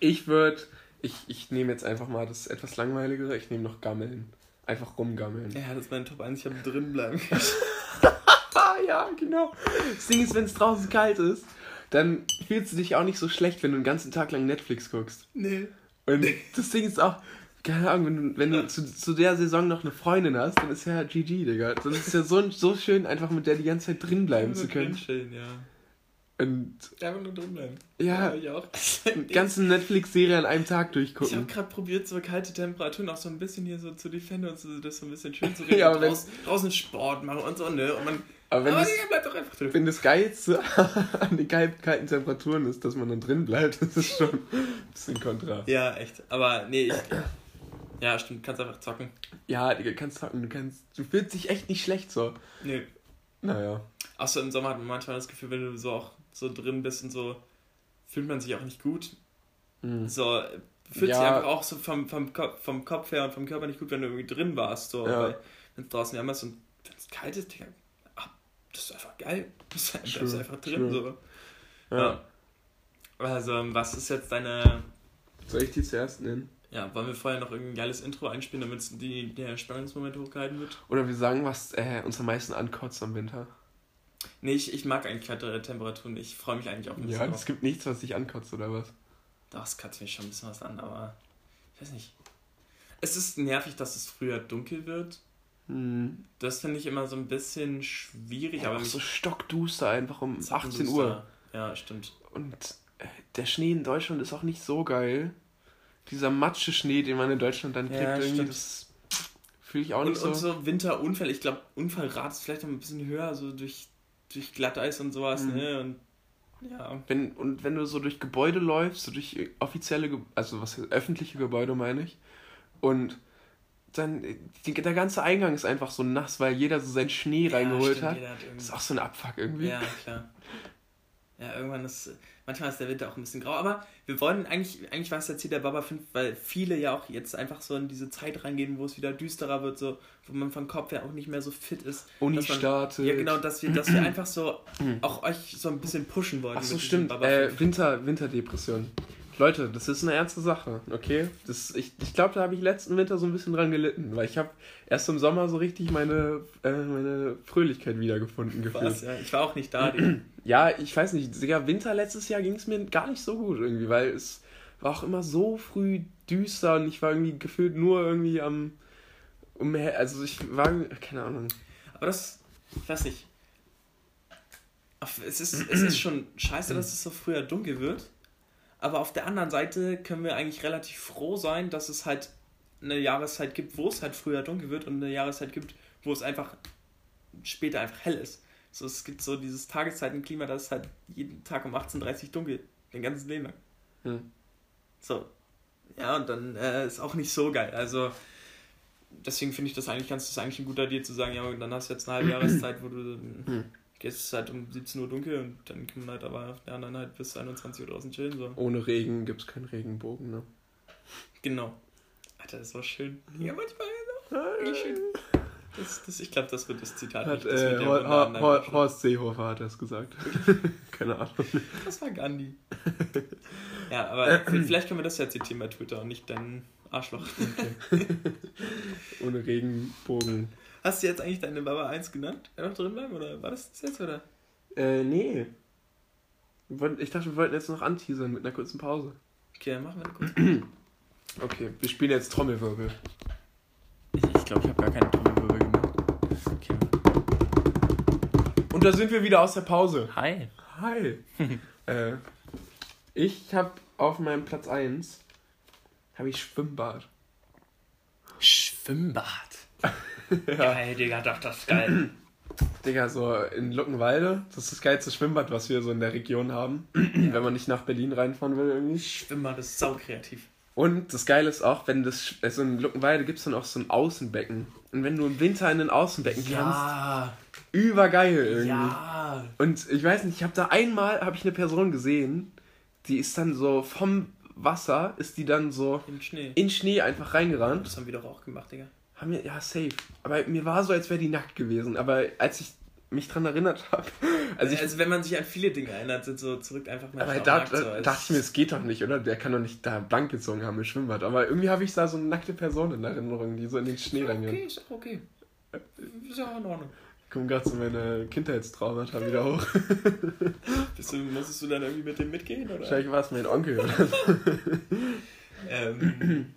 ich würde. Ich, ich nehme jetzt einfach mal das etwas langweiligere. Ich nehme noch Gammeln. Einfach rumgammeln. Ja, das ist mein Top 1. Ich habe drin bleiben. <laughs> Ja, genau. Das Ding ist, wenn es draußen kalt ist, dann fühlst du dich auch nicht so schlecht, wenn du den ganzen Tag lang Netflix guckst. nee. Und das Ding ist auch, keine Ahnung, wenn du, wenn du zu, zu der Saison noch eine Freundin hast, dann ist ja GG, Digga. Dann ist es ja so, so schön, einfach mit der die ganze Zeit drin bleiben zu können. Chillen, ja. Und Einfach nur drin bleiben. ja, ich auch. die ganze Netflix-Serie an einem Tag Ich habe durchgucken. gerade probiert, so kalte Temperaturen auch so ein bisschen hier so zu defenden und so, das so ein bisschen schön zu <laughs> reden. Ja, aber draußen, draußen Sport machen und so, ne? Und man, Aber wenn aber das, Digga, bleib doch einfach drin. wenn das Geilste <laughs> an den kalten, Temperaturen ist, dass man dann drin bleibt, das ist schon ein bisschen kontra. Ja, echt. Aber nee, ich. Ja, stimmt, kannst einfach zocken. Ja, Digga, kannst zocken, du kannst, du fühlst dich echt nicht schlecht so. Nee. Naja. Außer im Sommer hat man manchmal das Gefühl, wenn du so auch so drin bist und so, fühlt man sich auch nicht gut. Mhm. So, fühlt sich Ja. einfach auch so vom, vom, Kopf, vom Kopf her und vom Körper nicht gut, wenn du irgendwie drin warst. So, Ja. wenn es draußen wärmer ist und wenn es kalt ist, Digga, das ist einfach geil. <laughs> Das ist, das True, ist einfach drin. true. So. Ja. Also, was ist jetzt deine. Soll ich die zuerst nennen? Ja, wollen wir vorher noch irgendein geiles Intro einspielen, damit es die, der Spannungsmoment hochgehalten wird? Oder wir sagen, was äh, uns am meisten ankotzt am Winter. Nee, ich, ich mag eigentlich kältere Temperaturen. Ich freue mich eigentlich auch ein bisschen Ja, es gibt nichts, was dich ankotzt, oder was? Das kratzt mich schon ein bisschen was an, aber ich weiß nicht. Es ist nervig, dass es früher dunkel wird. Hm. Das finde ich immer so ein bisschen schwierig, Aber aber auch so stockduster, einfach um 18 Zappenduster. Uhr. Ja, stimmt. Und äh, der Schnee in Deutschland ist auch nicht so geil. Dieser Matsche-Schnee, den man in Deutschland dann kriegt, Ja, irgendwie, stimmt. das fühle ich auch Und, nicht so. und so Winterunfälle, ich glaube, Unfallrate ist vielleicht noch ein bisschen höher, so durch, durch Glatteis und sowas, Mhm. ne? Und ja. Wenn, und wenn du so durch Gebäude läufst, so durch offizielle, Ge also was heißt, öffentliche Gebäude meine ich, und dann äh, die, der ganze Eingang ist einfach so nass, weil jeder so seinen Schnee reingeholt stimmt, hat. hat Das ist auch so ein Abfuck irgendwie. Ja, klar. Ja, irgendwann ist. Manchmal ist der Winter auch ein bisschen grau, aber wir wollen eigentlich, eigentlich war es jetzt hier der Baba 5, weil viele ja auch jetzt einfach so in diese Zeit reingehen, wo es wieder düsterer wird, so, wo man vom Kopf her auch nicht mehr so fit ist. Uni startet. Ja, genau, dass wir, dass wir einfach so <clears throat> auch euch so ein bisschen pushen wollen. Ach so, stimmt. Baba Äh, 5. Winter, Winterdepression. Leute, das ist eine ernste Sache, okay? Das, ich ich glaube, da habe ich letzten Winter so ein bisschen dran gelitten, weil ich habe erst im Sommer so richtig meine, äh, meine Fröhlichkeit wiedergefunden gefühlt. Was, ja. Ich war auch nicht da. <clears throat> Ja, ich weiß nicht, Digga, Winter letztes Jahr ging es mir gar nicht so gut irgendwie, weil es war auch immer so früh düster und ich war irgendwie gefühlt nur irgendwie am umher, also ich war, keine Ahnung. aber das, ich weiß nicht. Es ist, es ist schon scheiße, dass es so früher dunkel wird. Aber auf der anderen Seite können wir eigentlich relativ froh sein, dass es halt eine Jahreszeit gibt, wo es halt früher dunkel wird und eine Jahreszeit gibt, wo es einfach später einfach hell ist. So, es gibt so dieses Tageszeitenklima, das ist halt jeden Tag um 18.30 Uhr dunkel, den ganzen Leben lang. Hm. So. Ja, und dann äh, ist auch nicht so geil. Also, deswegen finde ich das eigentlich ganz, das eigentlich ein guter Deal zu sagen, ja, und dann hast du jetzt eine halbe Jahreszeit, wo du Hm. Gehst es halt um 17 Uhr dunkel und dann kann man halt aber auf der anderen halt bis 21 Uhr draußen chillen. So. Ohne Regen gibt es keinen Regenbogen, ne? Genau. Alter, das war schön. Ja, manchmal wirklich schön. Das, das, ich glaube, das wird das Zitat. Hat, nicht. Das äh, Hor Hor Hor. Horst Seehofer hat das gesagt. <laughs> keine Ahnung. Das war Gandhi. <laughs> ja, aber vielleicht können wir das ja zitieren bei Twitter und nicht dein Arschloch. <laughs> Ohne Regenbogen. Hast du jetzt eigentlich deine Baba 1 genannt? Einfach drin bleiben oder war das das jetzt oder? Äh, nee. Ich dachte, wir wollten jetzt noch anteasern mit einer kurzen Pause. Okay, dann machen wir eine kurze. <clears throat> Okay, wir spielen jetzt Trommelwirbel. Ich glaube, ich, glaub, ich habe gar keine Trommelwirbel gemacht. Und da sind wir wieder aus der Pause. Hi. Hi. <laughs> äh, ich habe auf meinem Platz 1 habe ich Schwimmbad. Schwimmbad. <laughs> Geil, Digga, doch, das ist geil. <clears throat> Digga, so in Luckenwalde, das ist das geilste Schwimmbad, was wir so in der Region haben, <clears throat> wenn man nicht nach Berlin reinfahren will irgendwie. Schwimmbad ist saukreativ. Und das Geile ist auch, wenn das, also in Luckenwalde gibt es dann auch so ein Außenbecken. Und wenn du im Winter in ein Außenbecken kannst, Ja, übergeil irgendwie. ja. Und ich weiß nicht, ich habe da einmal, habe ich eine Person gesehen, die ist dann so vom Wasser, ist die dann so Im Schnee. in Schnee einfach reingerannt. Das haben wir doch auch gemacht, Digga. Haben wir, ja, safe. Aber mir war so, als wäre die nackt gewesen. Aber als ich mich dran erinnert habe, also ich, Also, wenn man sich an viele Dinge erinnert, sind so zurück einfach mal aber da, da dachte ich mir, es geht doch nicht, oder? Der kann doch nicht da blank gezogen haben im Schwimmbad. Aber irgendwie habe ich da so eine nackte Person in Erinnerung, die so in den Schnee reingeht. Okay, ist auch okay. Ist auch in Ordnung. Kommen gerade so meine Kindheitstraumata wieder hoch. <laughs> Bist du, musstest du dann irgendwie mit dem mitgehen, oder? Wahrscheinlich war es mein Onkel. <laughs> Ähm,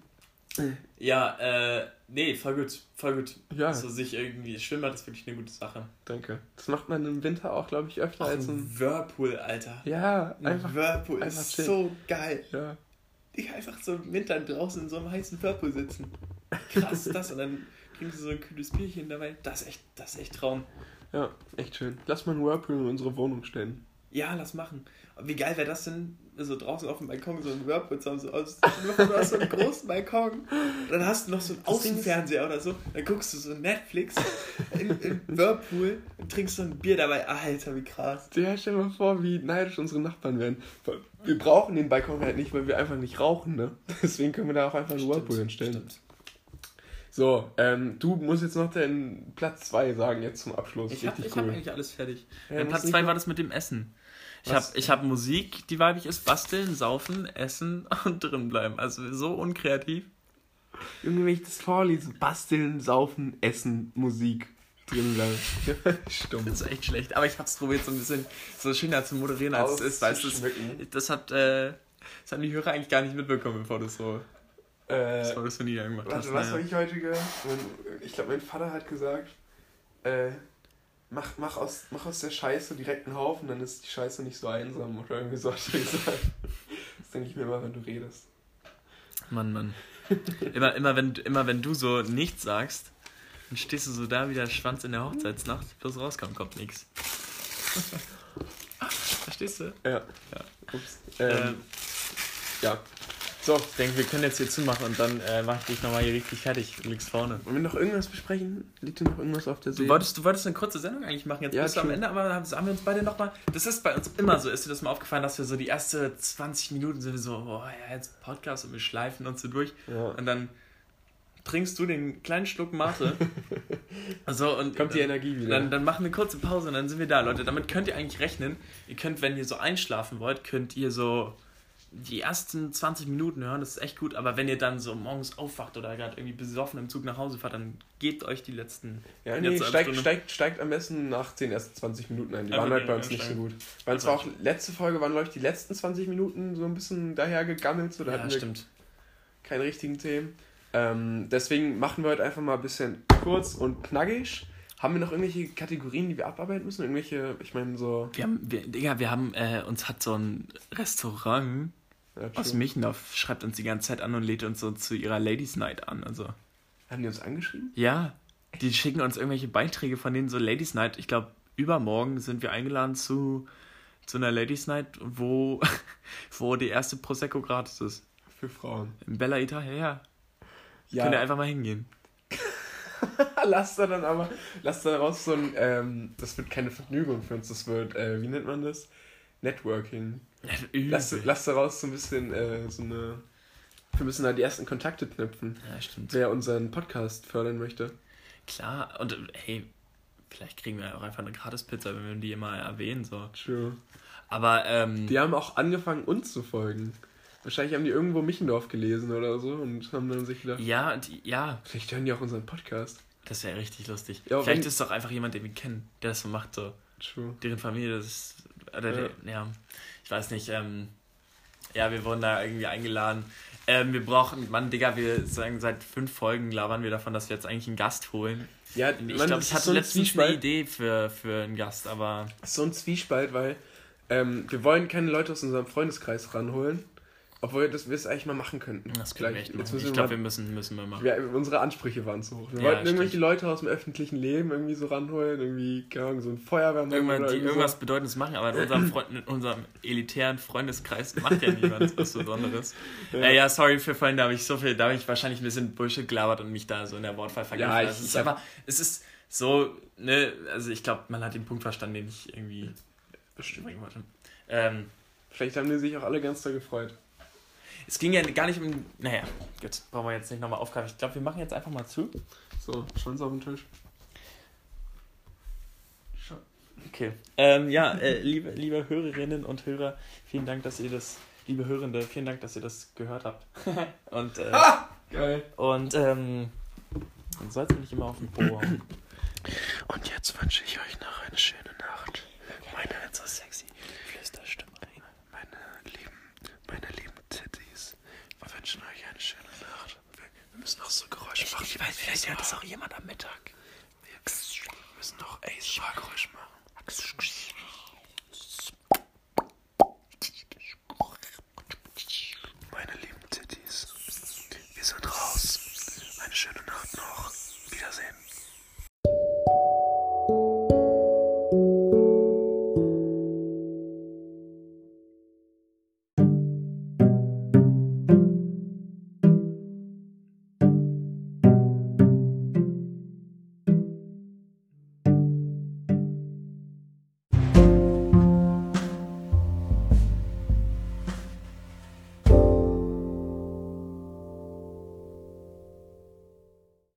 ja, äh, nee, voll gut, voll gut. Ja, So sich irgendwie, Schwimmbad ist wirklich eine gute Sache. danke. Das macht man im Winter auch, glaube ich, öfter Auch als im. ein Whirlpool, Alter. Ja, Ein einfach. Whirlpool einfach ist chill. so geil. Ja. Ich einfach so im Winter draußen in so einem heißen Whirlpool sitzen. Krass, <laughs> das und dann trinkst du so ein kühles Bierchen dabei. Das ist echt, das ist echt Traum. ja, echt schön. Lass mal einen Whirlpool in unsere Wohnung stellen. Ja, lass machen. Wie geil wäre das denn, so draußen auf dem Balkon so ein Whirlpool haben, so aus, du hast so einen <laughs> großen Balkon, dann hast du noch so einen Außenfernseher oder so, dann guckst du so Netflix im, im Whirlpool und trinkst so ein Bier dabei. Alter, wie krass. Ja, stell dir mal vor, wie neidisch unsere Nachbarn werden. Wir brauchen den Balkon halt nicht, weil wir einfach nicht rauchen, ne? <laughs> Deswegen können wir da auch einfach einen Whirlpool hinstellen. Stimmt. So, ähm, du musst jetzt noch deinen Platz 2 sagen, jetzt zum Abschluss. Ich habe ich hab cool. eigentlich alles fertig. Ja, Platz nicht 2 noch- war das mit dem Essen. Ich habe ich hab Musik, die weibig ist, basteln, saufen, essen <laughs> und drin bleiben. Also so unkreativ. Junge, wenn ich das vorlese, basteln, saufen, essen, Musik, drin bleiben. <laughs> Stumm. Das ist echt schlecht. Aber ich hab's probiert, so ein bisschen so schöner zu moderieren, als es ist. Weißt du, Auszuschmücken. das hat, äh, das haben die Hörer eigentlich gar nicht mitbekommen, bevor du so, Äh, bevor du so niedergemacht hast. Warte, was Naja. habe ich heute gehört? Ich glaube, mein Vater hat gesagt, äh, mach, mach, aus, mach aus der Scheiße direkt einen Haufen, dann ist die Scheiße nicht so einsam oder irgendwie so hat er gesagt. Das denke ich mir immer, wenn du redest. Mann, Mann. Immer, immer, wenn, immer wenn du so nichts sagst, dann stehst du so da wie der Schwanz in der Hochzeitsnacht, bloß rauskommt, kommt nichts. <laughs> Verstehst du? Ja. Ja. Ups. Ähm, Ähm, ja. So, ich denke, wir können jetzt hier zumachen und dann äh, mach ich dich nochmal hier richtig fertig. Du liegst vorne. wollen wir noch irgendwas besprechen? Liegt dir noch irgendwas auf der Du Seele? wolltest, du wolltest eine kurze Sendung eigentlich machen, jetzt Ja, bist du am. Ende, aber haben haben wir uns beide nochmal. Das ist bei uns immer so. Ist dir das mal aufgefallen, dass wir so die erste 20 Minuten sind wir so, boah, ja, jetzt Podcast und wir schleifen uns so durch. Ja. Und dann trinkst du den kleinen Schluck Mate. <laughs> so, und Kommt die Energie wieder. dann, dann machen wir kurze Pause und dann sind wir da, Leute. Damit könnt ihr eigentlich rechnen. Ihr könnt, wenn ihr so einschlafen wollt, könnt ihr so die ersten 20 Minuten hören. Das ist echt gut. Aber wenn ihr dann so morgens aufwacht oder gerade irgendwie besoffen im Zug nach Hause fahrt, dann gebt euch die letzten. Ja, nee, steigt, steigt, steigt am besten nach den ersten 20 Minuten ein. Die Einfach waren halt bei uns nicht so gut. Weil zwar auch letzte Folge waren, glaube ich, die letzten 20 Minuten so ein bisschen dahergegammelt. So, da Ja, hatten wir stimmt. keine richtigen Themen. Ähm, deswegen machen wir heute einfach mal ein bisschen kurz und knackig. Haben wir noch irgendwelche Kategorien, die wir abarbeiten müssen? Irgendwelche, ich meine, so. Wir haben, wir, Digga, wir haben, äh, uns hat so ein Restaurant Ja, aus. Michendorf, schreibt uns die ganze Zeit an und lädt uns so zu ihrer Ladies Night an. Also, Haben die uns angeschrieben? ja, die schicken uns irgendwelche Beiträge von denen so Ladies Night. Ich glaube, übermorgen sind wir eingeladen zu, zu einer Ladies Night, wo, <laughs> wo die erste Prosecco gratis ist. Für Frauen. In Bella Italia, ja. Ja, Könnt ihr einfach mal hingehen. <laughs> lass da dann aber, lass da raus so ein, ähm, das wird keine Vergnügung für uns, das wird, äh, wie nennt man das? Networking. Lass, lass daraus so ein bisschen äh, so eine. Wir müssen da die ersten Kontakte knüpfen, Ja, stimmt. wer unseren Podcast fördern möchte. Klar, und hey, vielleicht kriegen wir auch einfach eine Gratis-Pizza, wenn wir die immer erwähnen, so. True. Aber, ähm, Die haben auch angefangen, uns zu folgen. Wahrscheinlich haben die irgendwo Michendorf gelesen oder so und haben dann sich gedacht, ja, die, ja, vielleicht hören die auch unseren Podcast. das wäre richtig lustig. Ja, vielleicht wenn- ist doch einfach jemand, den wir kennen, der das so macht, so. True. Deren Familie, das ist, oder Ja. ja. ja, ich weiß nicht, ähm, ja, wir wurden da irgendwie eingeladen. Ähm, wir brauchen, Mann, Digga, wir sagen seit fünf Folgen labern wir davon, dass wir jetzt eigentlich einen Gast holen. Ja, Ich glaube, ich hatte so letztens eine Zwiespalt. Idee für, für einen Gast, aber so ein Zwiespalt, weil ähm, wir wollen keine Leute aus unserem Freundeskreis ranholen, obwohl das wir es eigentlich mal machen könnten. das können wir echt machen. Ich glaube, wir müssen, müssen wir machen. Ja, unsere Ansprüche waren zu hoch. Wir Ja, wollten irgendwelche stimmt. Leute aus dem öffentlichen Leben irgendwie so ranholen, irgendwie, keine Ahnung, so ein Feuerwehrmann Irgendwann, oder die irgendwas Bedeutendes machen, aber in unserem, Freund, in unserem elitären Freundeskreis macht ja niemand <laughs> was Besonderes. Ja, äh, ja sorry für vorhin, da habe ich so viel, da habe ich wahrscheinlich ein bisschen Bullshit gelabert und mich da so in der Wortwahl vergriffen. Ja, ich- also es ist aber, es ist so, ne, also ich glaube, man hat den Punkt verstanden, den ich irgendwie Bestimmt. bringen wollte. Ähm, so. Vielleicht haben die sich auch alle ganz da gefreut. Es ging ja gar nicht um, naja, gut, brauchen wir jetzt nicht nochmal aufgreifen. Ich glaube, wir machen jetzt einfach mal zu. So, Schwanz auf den Tisch. Okay. Ähm, ja, äh, liebe, liebe Hörerinnen und Hörer, vielen Dank, dass ihr das, liebe Hörende, vielen Dank, dass ihr das gehört habt. <laughs> und äh, Geil. und ähm, man soll es nicht immer auf den Po. Und jetzt wünsche ich euch noch eine schöne Nacht. Meine, so sexy Flüsterstimme. meine lieben, meine lieben Titties. Wir wünschen euch eine schöne Nacht. Wir, wir müssen auch so Geräusche machen. Ich weiß, vielleicht hört das auch jemand am Mittag. Wir müssen noch ASMR-Geräusche machen.